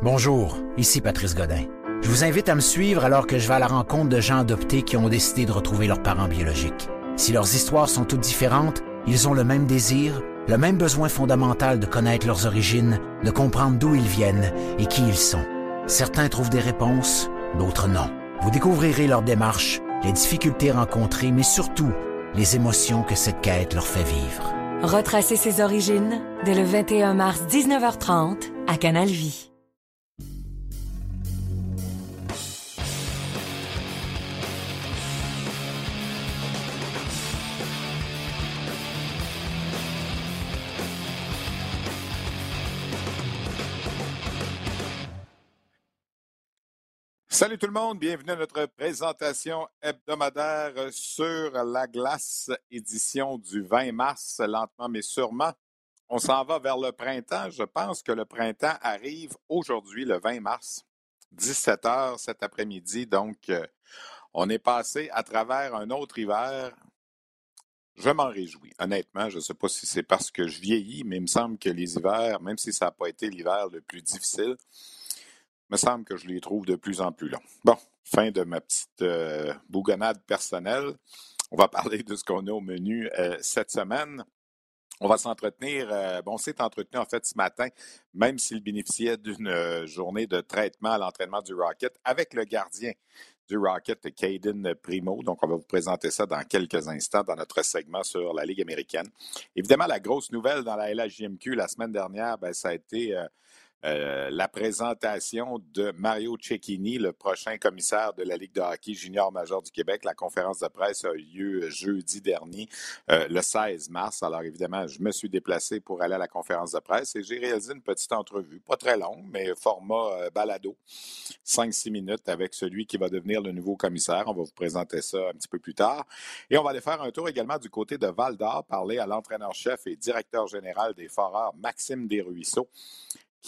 Bonjour, ici Patrice Godin. Je vous invite à me suivre alors que je vais à la rencontre de gens adoptés qui ont décidé de retrouver leurs parents biologiques. Si leurs histoires sont toutes différentes, ils ont le même désir, le même besoin fondamental de connaître leurs origines, de comprendre d'où ils viennent et qui ils sont. Certains trouvent des réponses, d'autres non. Vous découvrirez leur démarche, les difficultés rencontrées, mais surtout les émotions que cette quête leur fait vivre. Retracer ses origines dès le 21 mars 19h30 à Canal Vie. Salut tout le monde, bienvenue à notre présentation hebdomadaire sur la glace, édition du 20 mars, lentement mais sûrement. On s'en va vers le printemps. Je pense que le printemps arrive aujourd'hui, le 20 mars, 17 heures cet après-midi. Donc, euh, on est passé à travers un autre hiver. Je m'en réjouis. Honnêtement, je ne sais pas si c'est parce que je vieillis, mais il me semble que les hivers, même si ça n'a pas été l'hiver le plus difficile, me semble que je les trouve de plus en plus longs. Bon, fin de ma petite euh, bougonnade personnelle. On va parler de ce qu'on a au menu euh, cette semaine. On va s'entretenir, euh, bon, on s'est entretenu en fait ce matin, même s'il bénéficiait d'une journée de traitement à l'entraînement du Rocket avec le gardien du Rocket, Caden Primo. Donc, on va vous présenter ça dans quelques instants dans notre segment sur la Ligue américaine. Évidemment, la grosse nouvelle dans la LHJMQ la semaine dernière, ben, ça a été euh, la présentation de Mario Cecchini, le prochain commissaire de la Ligue de hockey junior majeur du Québec. La conférence de presse a eu lieu jeudi dernier, euh, le 16 mars. Alors évidemment, je me suis déplacé pour aller à la conférence de presse et j'ai réalisé une petite entrevue, pas très longue, mais format euh, balado, 5-6 minutes avec celui qui va devenir le nouveau commissaire. On va vous présenter ça un petit peu plus tard. Et on va aller faire un tour également du côté de Val d'Or, parler à l'entraîneur-chef et directeur général des Foreurs, Maxime Desruisseaux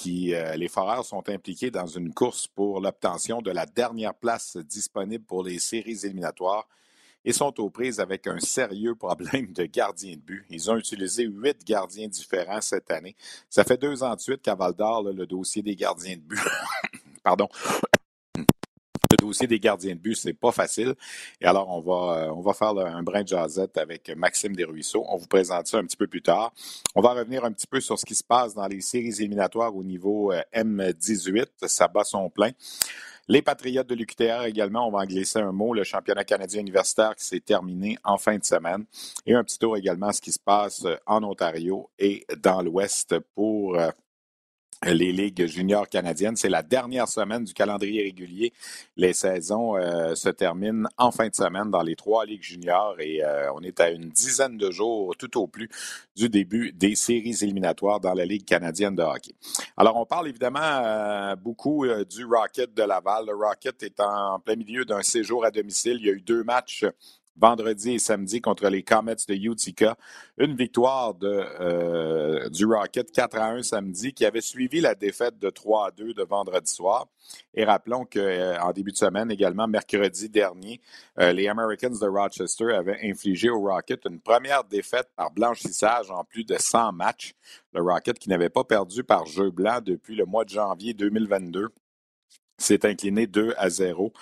euh, les Foreurs sont impliqués dans une course pour l'obtention de la dernière place disponible pour les séries éliminatoires et sont aux prises avec un sérieux problème de gardien de but. Ils ont utilisé huit gardiens différents cette année. Ça fait deux ans de suite qu'à Val le dossier des gardiens de but, pardon, le dossier des gardiens de but, c'est pas facile. Et alors, on va, euh, on va faire un brin de jazette avec Maxime Desruisseaux. On vous présente ça un petit peu plus tard. On va revenir un petit peu sur ce qui se passe dans les séries éliminatoires au niveau euh, M18. Ça bat son plein. Les Patriotes de l'UQTR également, on va en glisser un mot, le championnat canadien universitaire qui s'est terminé en fin de semaine. Et un petit tour également ce qui se passe en Ontario et dans l'Ouest pour euh, les ligues juniors canadiennes. C'est la dernière semaine du calendrier régulier. Les saisons euh, se terminent en fin de semaine dans les trois ligues juniors et euh, on est à une dizaine de jours tout au plus du début des séries éliminatoires dans la Ligue canadienne de hockey. Alors, on parle évidemment euh, beaucoup du Rocket de Laval. Le Rocket est en plein milieu d'un séjour à domicile. Il y a eu deux matchs vendredi et samedi contre les Comets de Utica. Une victoire euh, du Rocket 4 à 1 samedi qui avait suivi la défaite de 3 à 2 de vendredi soir. Et rappelons qu'en euh, début de semaine, également mercredi dernier, euh, les Americans de Rochester avaient infligé au Rocket une première défaite par blanchissage en plus de 100 matchs. Le Rocket qui n'avait pas perdu par jeu blanc depuis le mois de janvier 2022 s'est incliné 2 à 0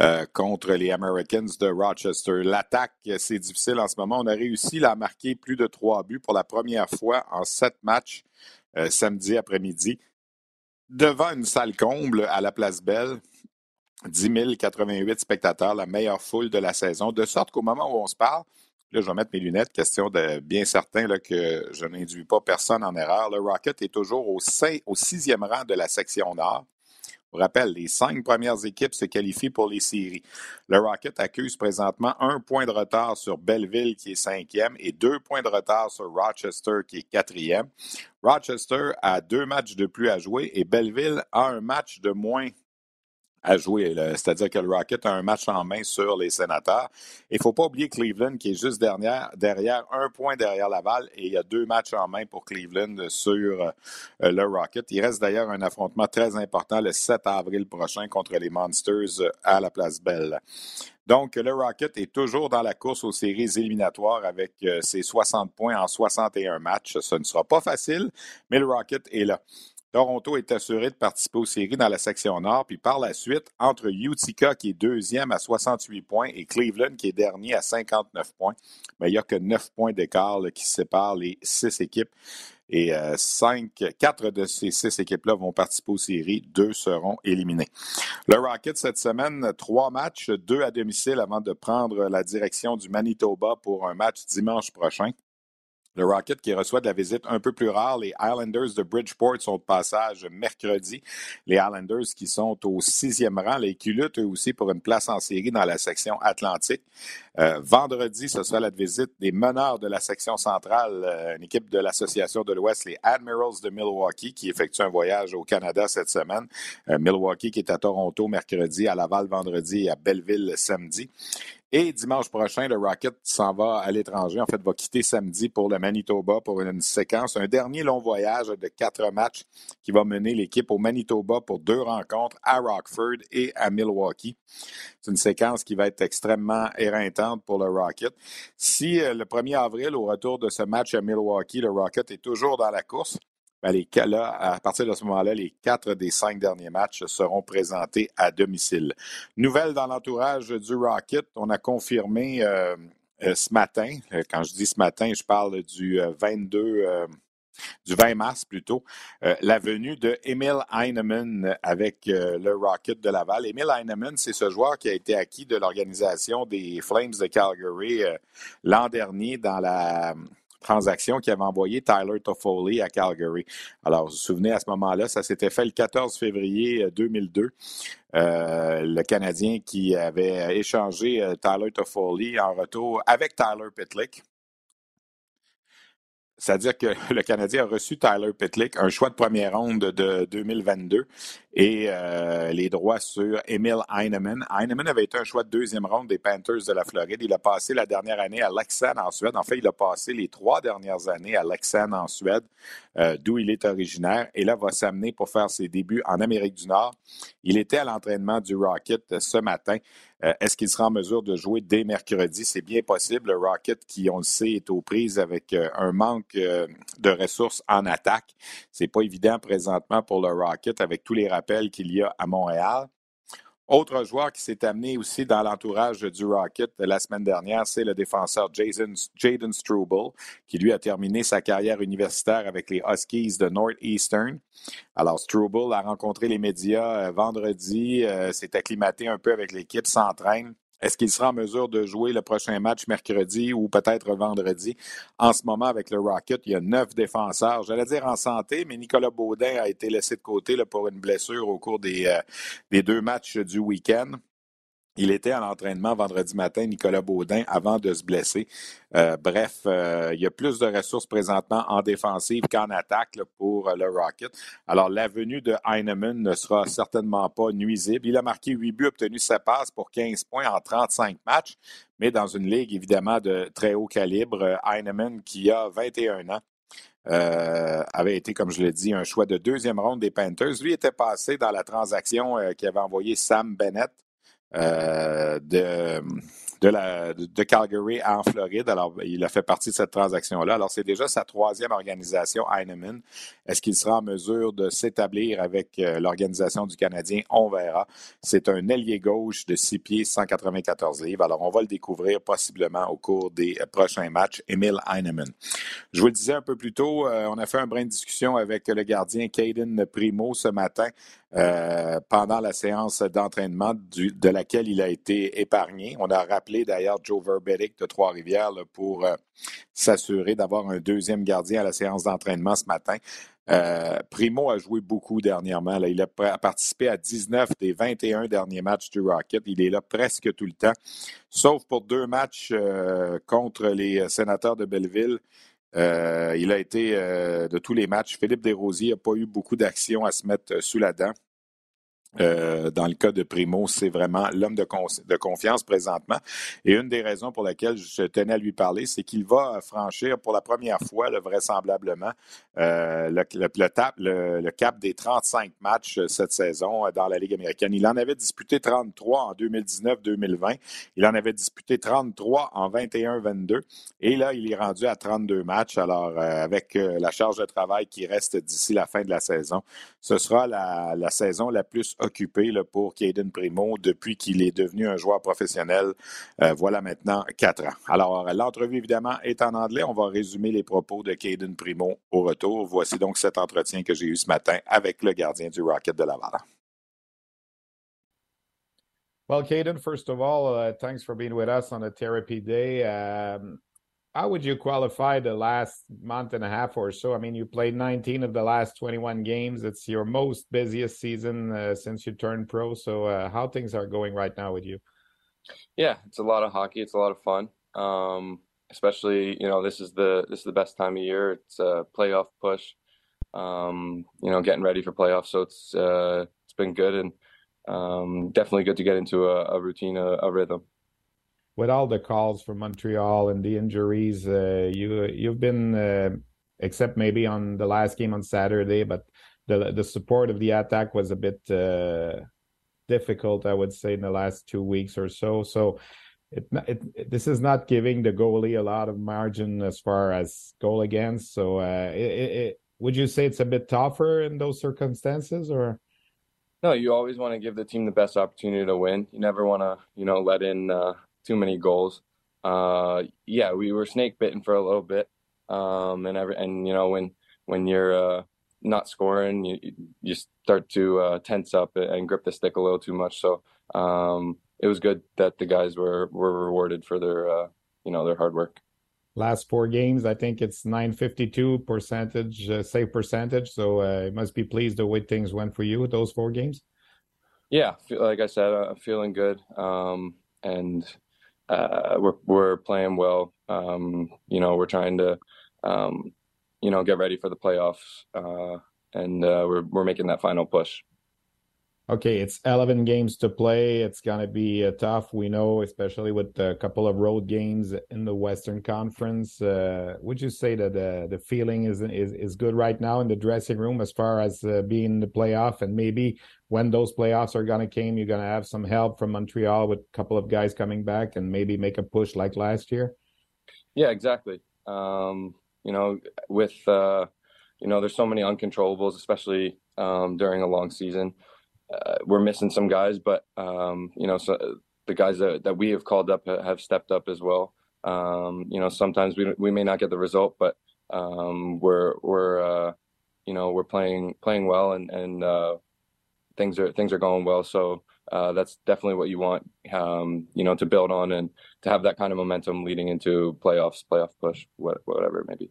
euh, contre les Americans de Rochester. L'attaque, c'est difficile en ce moment. On a réussi à marquer plus de trois buts pour la première fois en sept matchs euh, samedi après-midi devant une salle comble à la Place Belle. 10 088 spectateurs, la meilleure foule de la saison, de sorte qu'au moment où on se parle, là, je vais mettre mes lunettes, question de bien certain là, que je n'induis pas personne en erreur. Le Rocket est toujours au, au sixième rang de la section Nord vous rappelle, les cinq premières équipes se qualifient pour les séries. Le Rocket accuse présentement un point de retard sur Belleville, qui est cinquième, et deux points de retard sur Rochester, qui est quatrième. Rochester a deux matchs de plus à jouer et Belleville a un match de moins à jouer. C'est-à-dire que le Rocket a un match en main sur les sénateurs. Il ne faut pas oublier Cleveland qui est juste derrière, un point derrière Laval et il y a deux matchs en main pour Cleveland sur euh, le Rocket. Il reste d'ailleurs un affrontement très important le 7 avril prochain contre les Monsters à la Place Belle. Donc, le Rocket est toujours dans la course aux séries éliminatoires avec euh, ses 60 points en 61 matchs. Ce ne sera pas facile, mais le Rocket est là. Toronto est assuré de participer aux séries dans la section nord, puis par la suite, entre Utica qui est deuxième à 68 points et Cleveland qui est dernier à 59 points, mais il n'y a que 9 points d'écart qui séparent les six équipes. Et euh, cinq, quatre de ces six équipes-là vont participer aux séries. Deux seront éliminées. Le Rocket, cette semaine, trois matchs, deux à domicile avant de prendre la direction du Manitoba pour un match dimanche prochain. Le Rocket qui reçoit de la visite un peu plus rare. Les Islanders de Bridgeport sont de passage mercredi. Les Islanders qui sont au sixième rang, les qui luttent eux aussi pour une place en série dans la section Atlantique. Euh, vendredi, ce sera la visite des meneurs de la section centrale, euh, une équipe de l'Association de l'Ouest, les Admirals de Milwaukee, qui effectue un voyage au Canada cette semaine. Euh, Milwaukee qui est à Toronto mercredi, à Laval vendredi et à Belleville samedi. Et dimanche prochain, le Rocket s'en va à l'étranger. En fait, va quitter samedi pour le Manitoba pour une séquence, un dernier long voyage de quatre matchs qui va mener l'équipe au Manitoba pour deux rencontres à Rockford et à Milwaukee. C'est une séquence qui va être extrêmement éreintante pour le Rocket. Si euh, le 1er avril, au retour de ce match à Milwaukee, le Rocket est toujours dans la course, ben, à partir de ce moment-là, les quatre des cinq derniers matchs seront présentés à domicile. Nouvelle dans l'entourage du Rocket, on a confirmé euh, euh, ce matin, euh, quand je dis ce matin, je parle du 22 du 20 mars plutôt, la venue de Emil Heinemann avec le Rocket de Laval. Emil Heinemann, c'est ce joueur qui a été acquis de l'organisation des Flames de Calgary l'an dernier dans la transaction qui avait envoyé Tyler Toffoli à Calgary. Alors, vous vous souvenez, à ce moment-là, ça s'était fait le 14 février 2002. Euh, euh, le Canadien qui avait échangé euh, Tyler Toffoli en retour avec Tyler Pitlick c'est-à-dire que le Canadien a reçu Tyler Pitlick, un choix de première ronde de 2022 et euh, les droits sur Emil Heinemann. Heinemann avait été un choix de deuxième ronde des Panthers de la Floride. Il a passé la dernière année à Leksand en Suède. En fait, il a passé les trois dernières années à Leksand en Suède, euh, d'où il est originaire. Et là, va s'amener pour faire ses débuts en Amérique du Nord. Il était à l'entraînement du Rocket ce matin. Euh, est-ce qu'il sera en mesure de jouer dès mercredi? C'est bien possible. Le Rocket, qui, on le sait, est aux prises avec un manque de ressources en attaque. C'est pas évident présentement pour le Rocket avec tous les qu'il y a à Montréal. Autre joueur qui s'est amené aussi dans l'entourage du Rocket la semaine dernière, c'est le défenseur Jason, Jaden Struble, qui lui a terminé sa carrière universitaire avec les Huskies de Northeastern. Alors, Struble a rencontré les médias euh, vendredi, euh, s'est acclimaté un peu avec l'équipe, s'entraîne. Est-ce qu'il sera en mesure de jouer le prochain match mercredi ou peut-être vendredi? En ce moment, avec le Rocket, il y a neuf défenseurs. J'allais dire en santé, mais Nicolas Baudin a été laissé de côté pour une blessure au cours des, euh, des deux matchs du week-end. Il était à l'entraînement vendredi matin, Nicolas Baudin, avant de se blesser. Euh, bref, euh, il y a plus de ressources présentement en défensive qu'en attaque pour le Rocket. Alors, la venue de Heinemann ne sera certainement pas nuisible. Il a marqué 8 buts, obtenu sa passe pour 15 points en 35 matchs, mais dans une ligue évidemment de très haut calibre. Heinemann, qui a 21 ans, euh, avait été, comme je l'ai dit, un choix de deuxième ronde des Panthers. Lui était passé dans la transaction qui avait envoyé Sam Bennett euh, de, de, Calgary en Floride. Alors, il a fait partie de cette transaction-là. Alors, c'est déjà sa troisième organisation, Heinemann. Est-ce qu'il sera en mesure de s'établir avec euh, l'organisation du Canadien? On verra. C'est un ailier gauche de 6 pieds, 194 livres. Alors, on va le découvrir possiblement au cours des prochains matchs. Emile Heinemann. Je vous le disais un peu plus tôt, euh, on a fait un brin de discussion avec le gardien Caden Primo ce matin. Euh, pendant la séance d'entraînement de laquelle il a été épargné. On a rappelé d'ailleurs Joe Verbetic de Trois-Rivières pour euh, s'assurer d'avoir un deuxième gardien à la séance d'entraînement ce matin. Euh, Primo a joué beaucoup dernièrement. Il a participé à 19 des 21 derniers matchs du Rocket. Il est là presque tout le temps, sauf pour deux matchs contre les sénateurs de Belleville. Il a été de tous les matchs. Philippe Desrosiers n'a pas eu beaucoup d'action à se mettre sous la dent. Euh, dans le cas de Primo, c'est vraiment l'homme de, confiance présentement. Et une des raisons pour lesquelles je tenais à lui parler, c'est qu'il va franchir pour la première fois, vraisemblablement, euh, le, cap des 35 matchs euh, cette saison dans la Ligue américaine. Il en avait disputé 33 en 2019-2020. Il en avait disputé 33 en 21-22. Et là, il est rendu à 32 matchs. Alors, avec la charge de travail qui reste d'ici la fin de la saison, ce sera la, la saison la plus occupé pour Caden Primo depuis qu'il est devenu un joueur professionnel. Euh, voilà maintenant quatre ans. Alors, l'entrevue, évidemment, est en anglais. On va résumer les propos de Caden Primo au retour. Voici donc cet entretien que j'ai eu ce matin avec le gardien du Rocket de Laval. Well, Caden, first of all, uh, thanks for being with us on the therapy day. Um, how would you qualify the last month and a half or so? I mean, you played 19 of the last 21 games. It's your most busiest season uh, since you turned pro. So, uh, how things are going right now with you? Yeah, it's a lot of hockey. It's a lot of fun. Um, especially, you know, this is the this is the best time of year. It's a playoff push. Um, you know, getting ready for playoffs. So it's uh, it's been good and um, definitely good to get into a, a routine, a, a rhythm with all the calls from Montreal and the injuries, uh, you you've been uh, except maybe on the last game on Saturday, but the the support of the attack was a bit uh, difficult, I would say, in the last two weeks or so. So. It, it, this is not giving the goalie a lot of margin as far as goal against. So, uh, it, would you say it's a bit tougher in those circumstances, or? No, you always want to give the team the best opportunity to win. You never want to, you know, let in uh, too many goals. Uh, yeah, we were snake bitten for a little bit, um, and every and you know when when you're uh, not scoring, you you start to uh, tense up and grip the stick a little too much. So um, it was good that the guys were were rewarded for their uh, you know their hard work. Last four games, I think it's 952 percentage uh, save percentage. So uh, you must be pleased the way things went for you with those four games. Yeah, like I said, I'm feeling good, um, and uh, we're we're playing well. Um, you know, we're trying to, um, you know, get ready for the playoffs, uh, and uh, we're we're making that final push. Okay, it's 11 games to play. It's going to be uh, tough. We know, especially with a couple of road games in the Western Conference. Uh, would you say that uh, the feeling is, is is good right now in the dressing room as far as uh, being in the playoff? And maybe when those playoffs are going to come, you're going to have some help from Montreal with a couple of guys coming back and maybe make a push like last year. Yeah, exactly. Um, you know, with uh, you know, there's so many uncontrollables, especially um, during a long season uh, we're missing some guys, but um, you know, so the guys that, that we have called up have stepped up as well. Um, you know, sometimes we we may not get the result, but um, we're we're uh, you know we're playing playing well and and uh, things are things are going well. So uh, that's definitely what you want, um, you know, to build on and to have that kind of momentum leading into playoffs, playoff push, whatever it may be.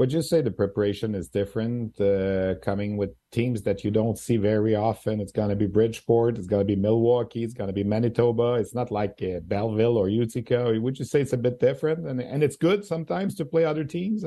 Would you say the preparation is different uh, coming with teams that you don't see very often? It's going to be Bridgeport, it's going to be Milwaukee, it's going to be Manitoba. It's not like uh, Belleville or Utica. Would you say it's a bit different? And, and it's good sometimes to play other teams?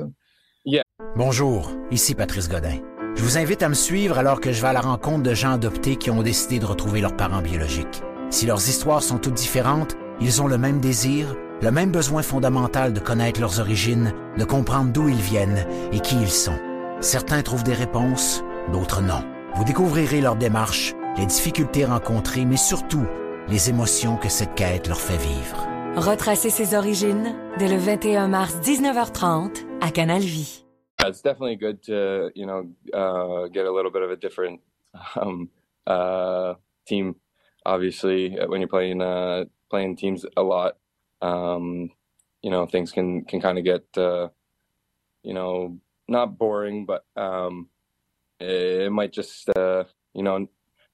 Yeah. Bonjour, ici Patrice Godin. Je vous invite à me suivre alors que je vais à la rencontre de gens adoptés qui ont décidé de retrouver leurs parents biologiques. Si leurs histoires sont toutes différentes, ils ont le même désir le même besoin fondamental de connaître leurs origines, de comprendre d'où ils viennent et qui ils sont. Certains trouvent des réponses, d'autres non. Vous découvrirez leur démarche, les difficultés rencontrées, mais surtout les émotions que cette quête leur fait vivre. Retracer ses origines dès le 21 mars 19h30 à Canal Vie. It's definitely good to, you know, uh, get a little bit of a different um, uh, team. Obviously, when you're playing uh, playing teams a lot, um, you know things can can kind of get uh, you know not boring, but um, it, it, might just uh, you know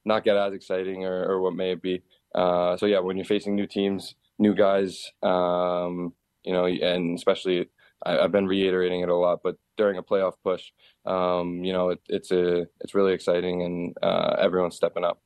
not get as exciting or, or what may it be. Uh, so yeah, when you're facing new teams, new guys, um, you know, and especially I, have been reiterating it a lot, but during a playoff push, um, you know, it, it's a it's really exciting and uh, everyone's stepping up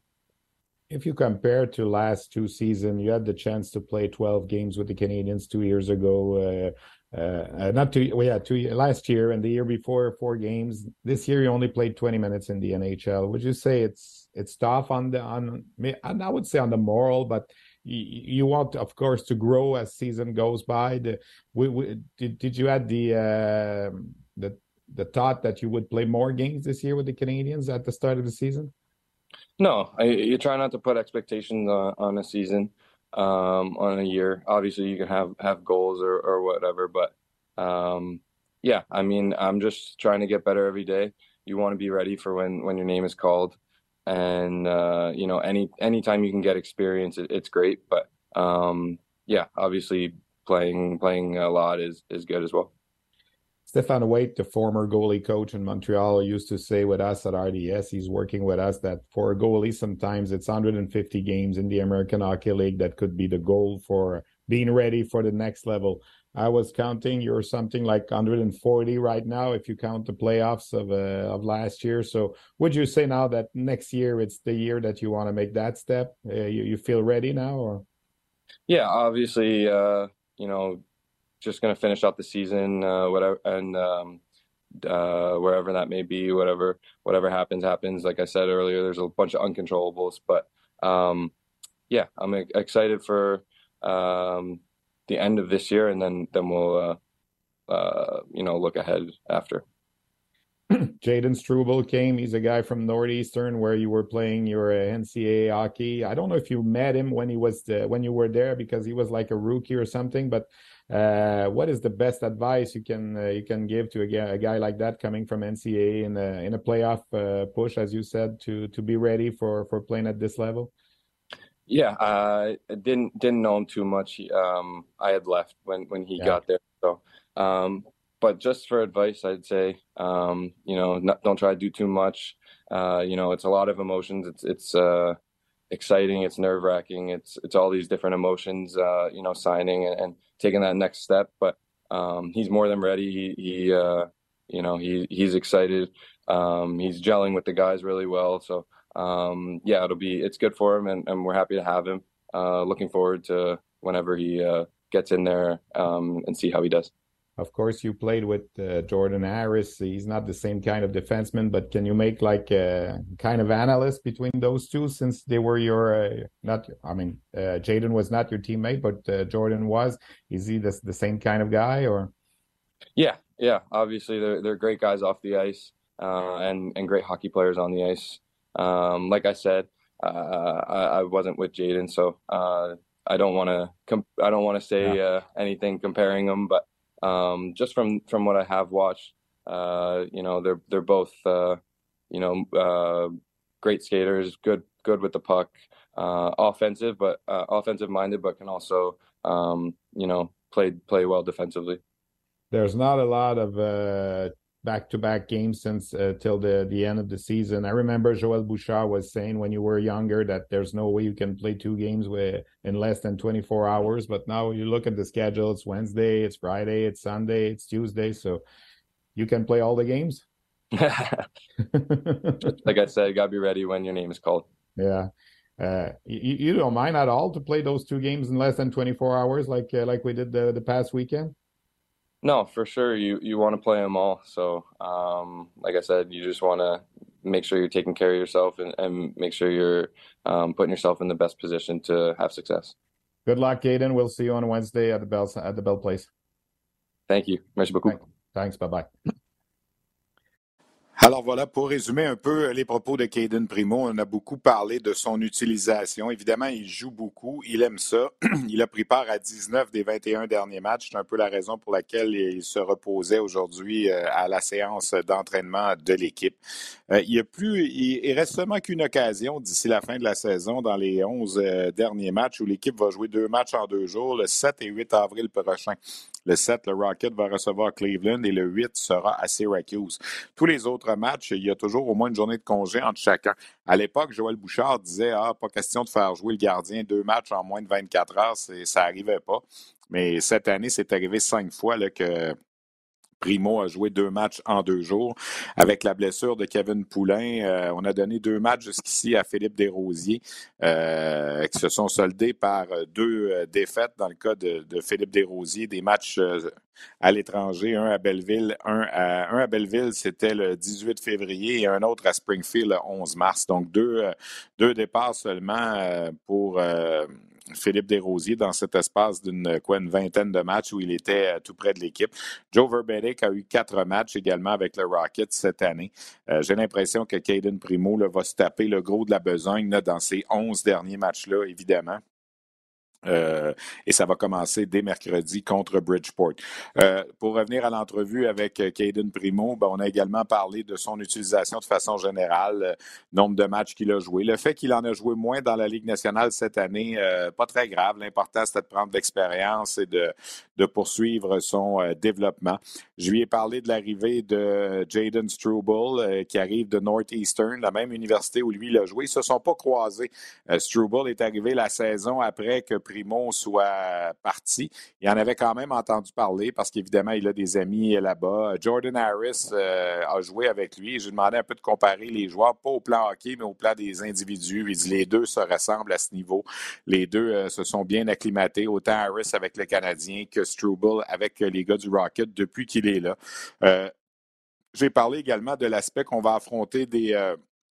if you compare to last two seasons, you had the chance to play 12 games with the Canadians two years ago. Uh, uh, not two, well, yeah, two last year and the year before, four games. This year, you only played 20 minutes in the NHL. Would you say it's it's tough on the on? I would say on the moral, but you, you want, of course, to grow as season goes by. The, we, we, did did you add the uh, the the thought that you would play more games this year with the Canadians at the start of the season? No, I, you try not to put expectations on, on a season um, on a year. Obviously, you can have have goals or or whatever, but um, yeah, I mean, I'm just trying to get better every day. You want to be ready for when when your name is called, and uh, you know, any anytime you can get experience, it, it's great. But um, yeah, obviously, playing playing a lot is is good as well. Stéphane Waite, the former goalie coach in Montreal, used to say with us at RDS, he's working with us that for a goalie, sometimes it's 150 games in the American Hockey League that could be the goal for being ready for the next level. I was counting you're something like 140 right now if you count the playoffs of uh, of last year. So would you say now that next year it's the year that you want to make that step? Uh, you you feel ready now or? Yeah, obviously, uh, you know, just going to finish out the season, uh, whatever, and um, uh, wherever that may be, whatever whatever happens, happens. Like I said earlier, there's a bunch of uncontrollables, but um, yeah, I'm excited for um, the end of this year, and then then we'll uh, uh you know look ahead after. Jaden Struble came. He's a guy from Northeastern where you were playing your uh, NCAA hockey. I don't know if you met him when he was the, when you were there because he was like a rookie or something. But uh, what is the best advice you can uh, you can give to a, a, guy like that coming from NCAA in a in a playoff uh, push, as you said, to to be ready for for playing at this level? Yeah, I didn't didn't know him too much. Um, I had left when when he yeah. got there, so. Um, but just for advice, I'd say, um, you know, not, don't try to do too much. Uh, you know, it's a lot of emotions. It's it's uh, exciting. It's nerve wracking. It's it's all these different emotions. Uh, you know, signing and, and, taking that next step. But um, he's more than ready. He, he uh, you know, he he's excited. Um, he's gelling with the guys really well. So um, yeah, it'll be it's good for him, and, and we're happy to have him. Uh, looking forward to whenever he uh, gets in there um, and see how he does. Of course, you played with uh, Jordan Harris. He's not the same kind of defenseman, but can you make like a kind of analyst between those two since they were your uh, not? I mean, uh, Jayden was not your teammate, but uh, Jordan was. Is he the, the same kind of guy or? Yeah, yeah. Obviously, they're they're great guys off the ice uh, and and great hockey players on the ice. Um, like I said, uh, I, I, wasn't with Jaden, so I don't want to comp- I don't want to say anything comparing them, but um, just from from what I have watched, uh, you know, they're they're both uh, you know uh, great skaters, good good with the puck, uh, offensive but uh, offensive minded, but can also um, you know play play well defensively. There's not a lot of uh, back-to-back games since uh, till the the end of the season. I remember Joel Bouchard was saying when you were younger that there's no way you can play two games with in less than 24 hours. But now you look at the schedule: it's Wednesday, it's Friday, it's Sunday, it's Tuesday, so you can play all the games. like I said, you gotta be ready when your name is called. Yeah. Uh, you, you don't mind at all to play those two games in less than 24 hours, like uh, like we did the, the past weekend. No, for sure. You you want to play them all. So, um, like I said, you just want to make sure you're taking care of yourself and, and make sure you're um, putting yourself in the best position to have success. Good luck, Caden. We'll see you on Wednesday at the Bell at the Bell Place. Thank you. Merci beaucoup. Thanks. Bye bye. Alors voilà, pour résumer un peu les propos de Caden Primo, on a beaucoup parlé de son utilisation. Évidemment, il joue beaucoup, il aime ça. Il a pris part à 19 des 21 derniers matchs. C'est un peu la raison pour laquelle il se reposait aujourd'hui euh, à la séance d'entraînement de l'équipe. Euh, il, a plus, il reste seulement qu'une occasion d'ici la fin de la saison dans les 11 euh, derniers matchs où l'équipe va jouer deux matchs en deux jours, le 7 et 8 avril prochain. Le 7, le Rocket va recevoir Cleveland et le 8 sera à Syracuse. Tous les autres matchs, il y a toujours au moins une journée de congé entre chacun. À l'époque, Joël Bouchard disait Ah, pas question de faire jouer le gardien deux matchs en moins de 24 heures, ça n'arrivait pas. Mais cette année, c'est arrivé cinq fois là, que Primo a joué deux matchs en deux jours. Avec la blessure de Kevin Poulain, euh, on a donné deux matchs jusqu'ici à Philippe Desrosiers euh, qui se sont soldés par deux euh, défaites dans le cas de, Philippe Desrosiers, des matchs à l'étranger, un à Belleville, un à, un à Belleville, c'était le 18 février et un autre à Springfield le 11 mars. Donc deux, deux départs seulement pour Philippe Desrosiers dans cet espace d'une quoi, une vingtaine de matchs où il était euh, tout près de l'équipe. Joe Verbeek a eu quatre matchs également avec le Rocket cette année. Euh, j'ai l'impression que Caden Primo va se taper le gros de la besogne dans ces onze derniers matchs-là, évidemment. Euh, et ça va commencer dès mercredi contre Bridgeport. Euh, pour revenir à l'entrevue avec euh, Caden Primo, ben, on a également parlé de son utilisation de façon générale, nombre de matchs qu'il a joué. Le fait qu'il en a joué moins dans la Ligue nationale cette année, pas très grave. L'important, c'était de prendre l'expérience et de, poursuivre son développement. Je lui ai parlé de l'arrivée de Jaden Struble, qui arrive de Northeastern, la même université où lui il a joué. Ils se sont pas croisés. Struble est arrivé la saison après que Primo soit parti. Il en avait quand même entendu parler parce qu'évidemment, il a des amis là-bas. Jordan Harris euh, a joué avec lui. Je lui demandais un peu de comparer les joueurs, pas au plan hockey, mais au plan des individus. Il les deux se ressemblent à ce niveau. Les deux euh, se sont bien acclimatés, autant Harris avec le Canadien que Struble avec les gars du Rocket depuis qu'il est là. Euh, j'ai parlé également de l'aspect qu'on va affronter des,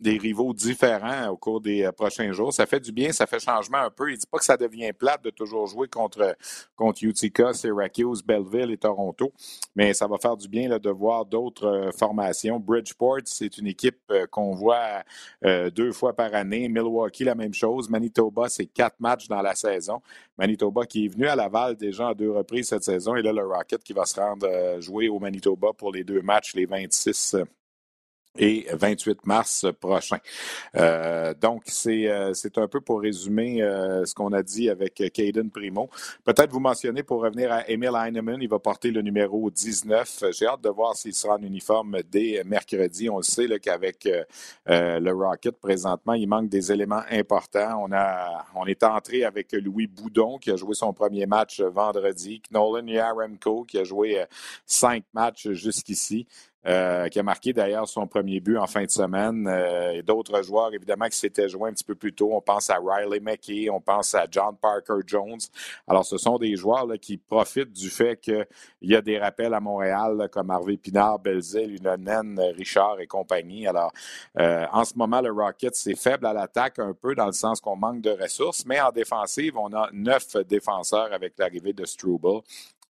des rivaux différents au cours des euh, prochains jours. Ça fait du bien, ça fait changement un peu. Il dit pas que ça devient plate de toujours jouer contre, contre Utica, Syracuse, Belleville et Toronto, mais ça va faire du bien là, de voir d'autres euh, formations. Bridgeport, c'est une équipe euh, qu'on voit deux fois par année. Milwaukee, la même chose. Manitoba, c'est quatre matchs dans la saison. Manitoba qui est venu à Laval déjà à deux reprises cette saison et là, le Rocket qui va se rendre jouer au Manitoba pour les deux matchs, les 26 et 28 mars prochain. Euh, donc, c'est euh, c'est un peu pour résumer euh, ce qu'on a dit avec Caden Primo. Peut-être vous mentionner pour revenir à Emil Heinemann, il va porter le numéro 19. J'ai hâte de voir s'il sera en uniforme dès mercredi. On le sait qu'avec le Rocket présentement, il manque des éléments importants. On a on est entré avec Louis Boudon qui a joué son premier match vendredi, Nolan Yaremko qui a joué cinq matchs jusqu'ici. Euh, qui a marqué d'ailleurs son premier but en fin de semaine. Euh, et d'autres joueurs, évidemment, qui s'étaient joués un petit peu plus tôt. On pense à Riley McKay, on pense à John Parker Jones. Alors, ce sont des joueurs qui profitent du fait qu'il y a des rappels à Montréal, comme Harvey Pinard, Belzil, Lunonen, Richard et compagnie. Alors, euh, en ce moment, le Rocket, c'est faible à l'attaque un peu, dans le sens qu'on manque de ressources, mais en défensive, on a neuf défenseurs avec l'arrivée de Struble.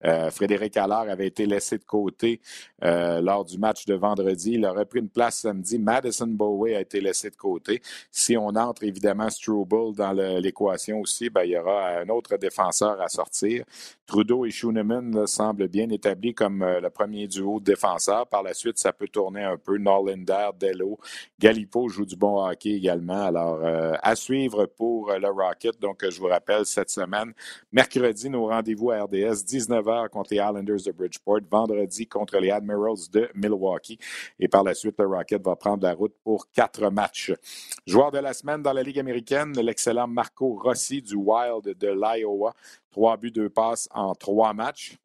Euh, Frédéric Allard avait été laissé de côté euh, lors du match de vendredi. Il a repris une place samedi. Madison Bowie a été laissé de côté. Si on entre évidemment Struble dans l'équation aussi, ben, il y aura un autre défenseur à sortir. Trudeau et Schooneman semblent bien établis comme euh, le premier duo de défenseurs. Par la suite, ça peut tourner un peu. Norlander, Dello, Galipo joue du bon hockey également. Alors, à suivre pour le Rocket. Donc, je vous rappelle, cette semaine, mercredi, nos rendez-vous à RDS, 19 contre les Islanders de Bridgeport, vendredi contre les Admirals de Milwaukee. Et par la suite, le Rocket va prendre la route pour quatre matchs. Joueur de la semaine dans la Ligue américaine, l'excellent Marco Rossi du Wild de l'Iowa. Trois buts, deux passes en trois matchs.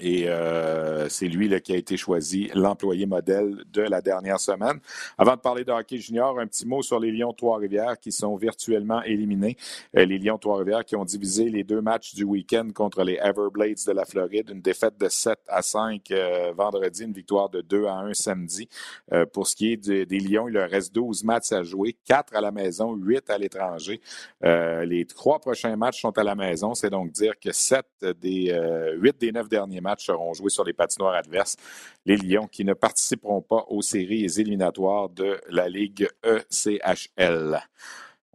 Et euh, c'est lui là, qui a été choisi l'employé modèle de la dernière semaine. Avant de parler de hockey junior, un petit mot sur les Lions Trois-Rivières qui sont virtuellement éliminés. Euh, les Lions Trois-Rivières qui ont divisé les deux matchs du week-end contre les Everblades de la Floride. Une défaite de 7 à 5 euh, vendredi, une victoire de 2 à 1 samedi. pour ce qui est des Lions, il leur reste 12 matchs à jouer, 4 à la maison, 8 à l'étranger. les trois prochains matchs sont à la maison. C'est donc dire que 7 des 8 des 9 derniers matchs seront joués sur les patinoires adverses. Les Lions qui ne participeront pas aux séries éliminatoires de la Ligue ECHL.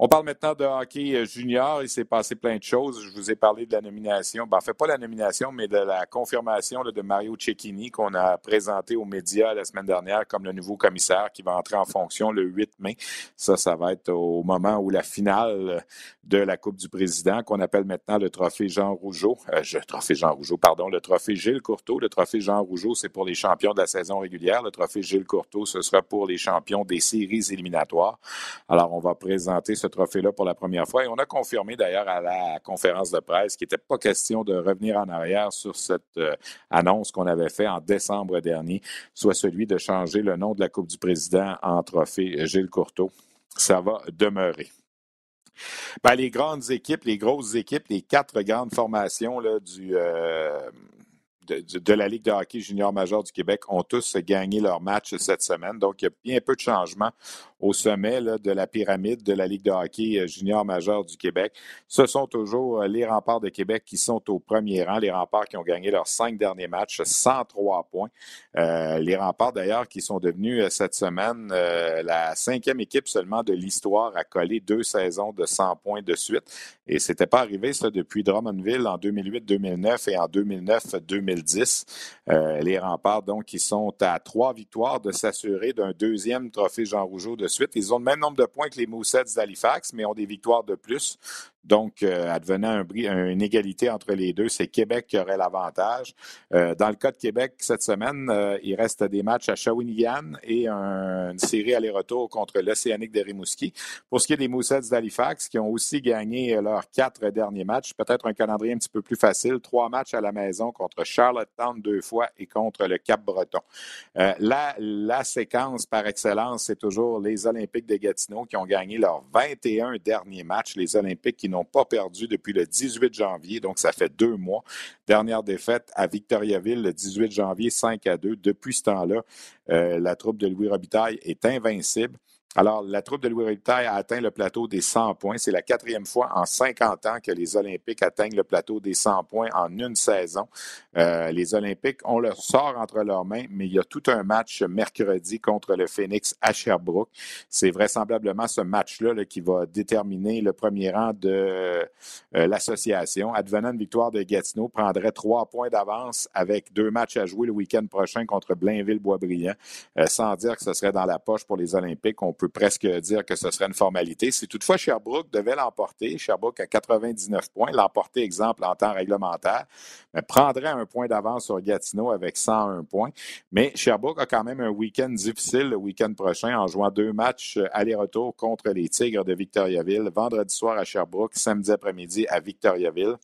On parle maintenant de hockey euh, junior. Il s'est passé plein de choses. Je vous ai parlé de la nomination. Ben, en fait, pas la nomination, mais de la confirmation de Mario Cecchini qu'on a présenté aux médias la semaine dernière comme le nouveau commissaire qui va entrer en fonction le 8 mai. Ça, ça va être au moment où la finale de la Coupe du Président, qu'on appelle maintenant le trophée Jean Rougeau. Euh, le trophée Jean Rougeau, pardon, le trophée Gilles Courteau. Le trophée Jean Rougeau, c'est pour les champions de la saison régulière. Le trophée Gilles Courteau, ce sera pour les champions des séries éliminatoires. Alors, on va présenter ce trophée-là pour la première fois. Et on a confirmé d'ailleurs à la conférence de presse qu'il n'était pas question de revenir en arrière sur cette annonce qu'on avait faite en décembre dernier, soit celui de changer le nom de la Coupe du Président en trophée Gilles Courteau. Ça va demeurer. Ben, les grandes équipes, les grosses équipes, les quatre grandes formations là, du, de, la Ligue de hockey junior majeur du Québec ont tous gagné leur match cette semaine. Donc, il y a bien peu de changements au sommet de la pyramide de la Ligue de hockey euh, junior majeur du Québec. Ce sont toujours euh, les remparts de Québec qui sont au premier rang, les remparts qui ont gagné leurs cinq derniers matchs, 103 points. Euh, les remparts, d'ailleurs, qui sont devenus cette semaine la cinquième équipe seulement de l'histoire à coller deux saisons de 100 points de suite. Et ce n'était pas arrivé, ça, depuis Drummondville en 2008-2009 et en 2009-2010. Les remparts, donc, qui sont à trois victoires de s'assurer d'un deuxième trophée Jean Rougeau de suite. Ils ont le même nombre de points que les Moussets d'Halifax, mais ont des victoires de plus. Donc, euh, advenant une égalité entre les deux, c'est Québec qui aurait l'avantage. Euh, dans le cas de Québec, cette semaine, euh, il reste des matchs à Shawinigan et une série aller-retour contre l'Océanique de Rimouski. Pour ce qui est des Moussets d'Halifax, qui ont aussi gagné leurs quatre derniers matchs, peut-être un calendrier un petit peu plus facile, trois matchs à la maison contre Charlottetown deux fois et contre le Cap-Breton. la, la séquence par excellence, c'est toujours les Olympiques de Gatineau qui ont gagné leurs 21 derniers matchs. Les Olympiques qui n'ont pas perdu depuis le 18 janvier, donc ça fait deux mois. Dernière défaite à Victoriaville le 18 janvier, 5 à 2. Depuis ce temps-là, euh, la troupe de Louis Robitaille est invincible. Alors, la troupe de Louis Robitaille a atteint le plateau des 100 points. C'est la quatrième fois en 50 ans que les Olympiques atteignent le plateau des 100 points en une saison. Euh, les Olympiques, on leur sort entre leurs mains, mais il y a tout un match mercredi contre le Phoenix à Sherbrooke. C'est vraisemblablement ce match-là qui va déterminer le premier rang de euh, l'association. Advenant victoire de Gatineau, prendrait trois points d'avance avec deux matchs à jouer le week-end prochain contre Blainville-Boisbriand, euh, sans dire que ce serait dans la poche pour les Olympiques. Peut presque dire que ce serait une formalité. Si toutefois Sherbrooke devait l'emporter, Sherbrooke à 99 points, l'emporter, exemple, en temps réglementaire, mais prendrait un point d'avance sur Gatineau avec 101 points. Mais Sherbrooke a quand même un week-end difficile le week-end prochain en jouant deux matchs aller-retour contre les Tigres de Victoriaville, vendredi soir à Sherbrooke, samedi après-midi à Victoriaville.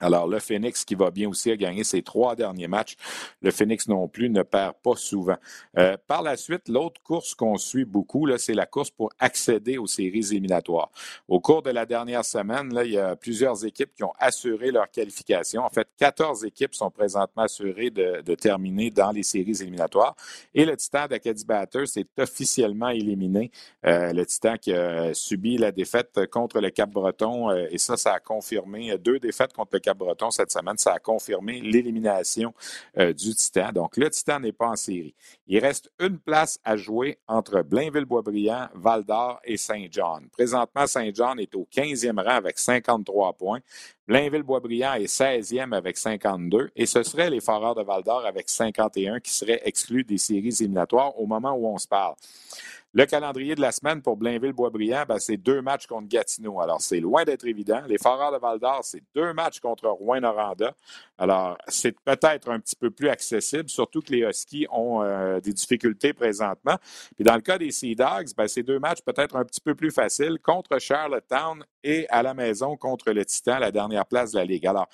Alors, le Phoenix qui va bien aussi a gagné ses trois derniers matchs. Le Phoenix non plus ne perd pas souvent. Euh, par la suite, l'autre course qu'on suit beaucoup, c'est la course pour accéder aux séries éliminatoires. Au cours de la dernière semaine, il y a plusieurs équipes qui ont assuré leur qualification. En fait, 14 équipes sont présentement assurées de, terminer dans les séries éliminatoires. Et le Titan d'Acadie Batters est officiellement éliminé. Euh, le Titan qui a subi la défaite contre le Cap-Breton. Euh, et ça, ça a confirmé deux défaites contre le breton cette semaine, ça a confirmé l'élimination euh, du Titan. Donc, le Titan n'est pas en série. Il reste une place à jouer entre Blainville-Boisbriand, Val-d'Or et Saint-John. Présentement, Saint-John est au 15e rang avec 53 points. Blainville-Boisbriand est 16e avec 52 et ce serait les Foreurs de Val-d'Or avec 51 qui seraient exclus des séries éliminatoires au moment où on se parle. Le calendrier de la semaine pour Blainville-Boisbriand, ben, c'est deux matchs contre Gatineau. Alors, c'est loin d'être évident. Les Foreurs de Val-d'Or, c'est deux matchs contre Rouen-Noranda. Alors, c'est peut-être un petit peu plus accessible, surtout que les Huskies ont euh, des difficultés présentement. Puis dans le cas des Sea Dogs, ben, c'est deux matchs peut-être un petit peu plus faciles contre Charlottetown et à la maison contre le Titan, la dernière place de la Ligue. Alors,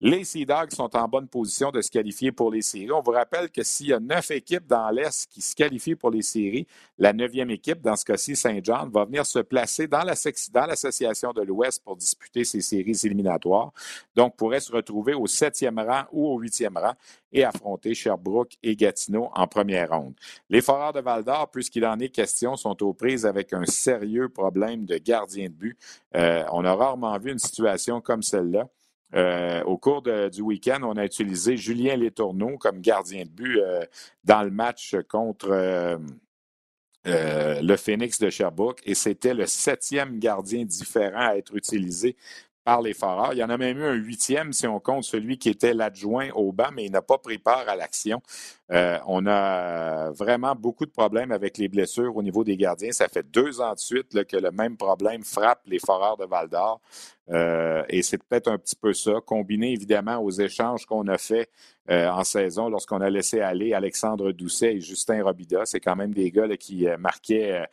les Sea Dogs sont en bonne position de se qualifier pour les séries. On vous rappelle que s'il y a neuf équipes dans l'Est qui se qualifient pour les séries, la neuvième équipe, dans ce cas-ci Saint-Jean, va venir se placer dans l'association de l'Ouest pour disputer ces séries éliminatoires. Donc, pourrait se retrouver au septième rang ou au huitième rang et affronter Sherbrooke et Gatineau en première ronde. Les Foreurs de Val-d'Or, puisqu'il en est question, sont aux prises avec un sérieux problème de gardien de but. Euh, on a rarement vu une situation comme celle-là. Euh, au cours du week-end, on a utilisé Julien Létourneau comme gardien de but euh, dans le match contre euh, le Phoenix de Sherbrooke et c'était le septième gardien différent à être utilisé par les Foreurs. Il y en a même eu un huitième si on compte celui qui était l'adjoint au banc, mais il n'a pas pris part à l'action. On a vraiment beaucoup de problèmes avec les blessures au niveau des gardiens. Ça fait deux ans de suite que le même problème frappe les Foreurs de Val d'Or. Euh, et c'est peut-être un petit peu ça, combiné évidemment aux échanges qu'on a faits en saison lorsqu'on a laissé aller Alexandre Doucet et Justin Robida. C'est quand même des gars qui marquaient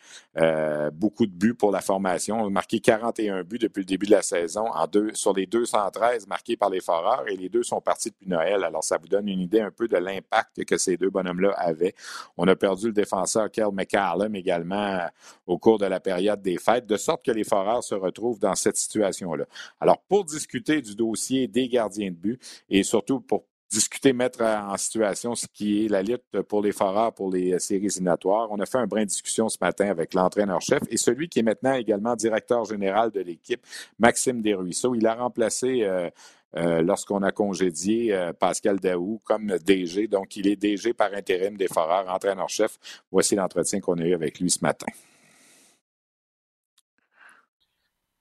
beaucoup de buts pour la formation. On a marqué 41 buts depuis le début de la saison en deux, sur les 213 marqués par les Foreurs et les deux sont partis depuis Noël. Alors, ça vous donne une idée un peu de l'impact que ces deux bonhommes-là avaient. On a perdu le défenseur Kel McCallum également au cours de la période des fêtes, de sorte que les Foreurs se retrouvent dans cette situation-là. Alors, pour discuter du dossier des gardiens de but et surtout pour discuter, mettre en situation ce qui est la lutte pour les foreurs pour les séries éliminatoires. On a fait un brin de discussion ce matin avec l'entraîneur-chef et celui qui est maintenant également directeur général de l'équipe, Maxime Desruisseaux. Il a remplacé euh, euh, lorsqu'on a congédié euh, Pascal Daou comme DG. Donc, il est DG par intérim des foreurs, entraîneur-chef. Voici l'entretien qu'on a eu avec lui ce matin.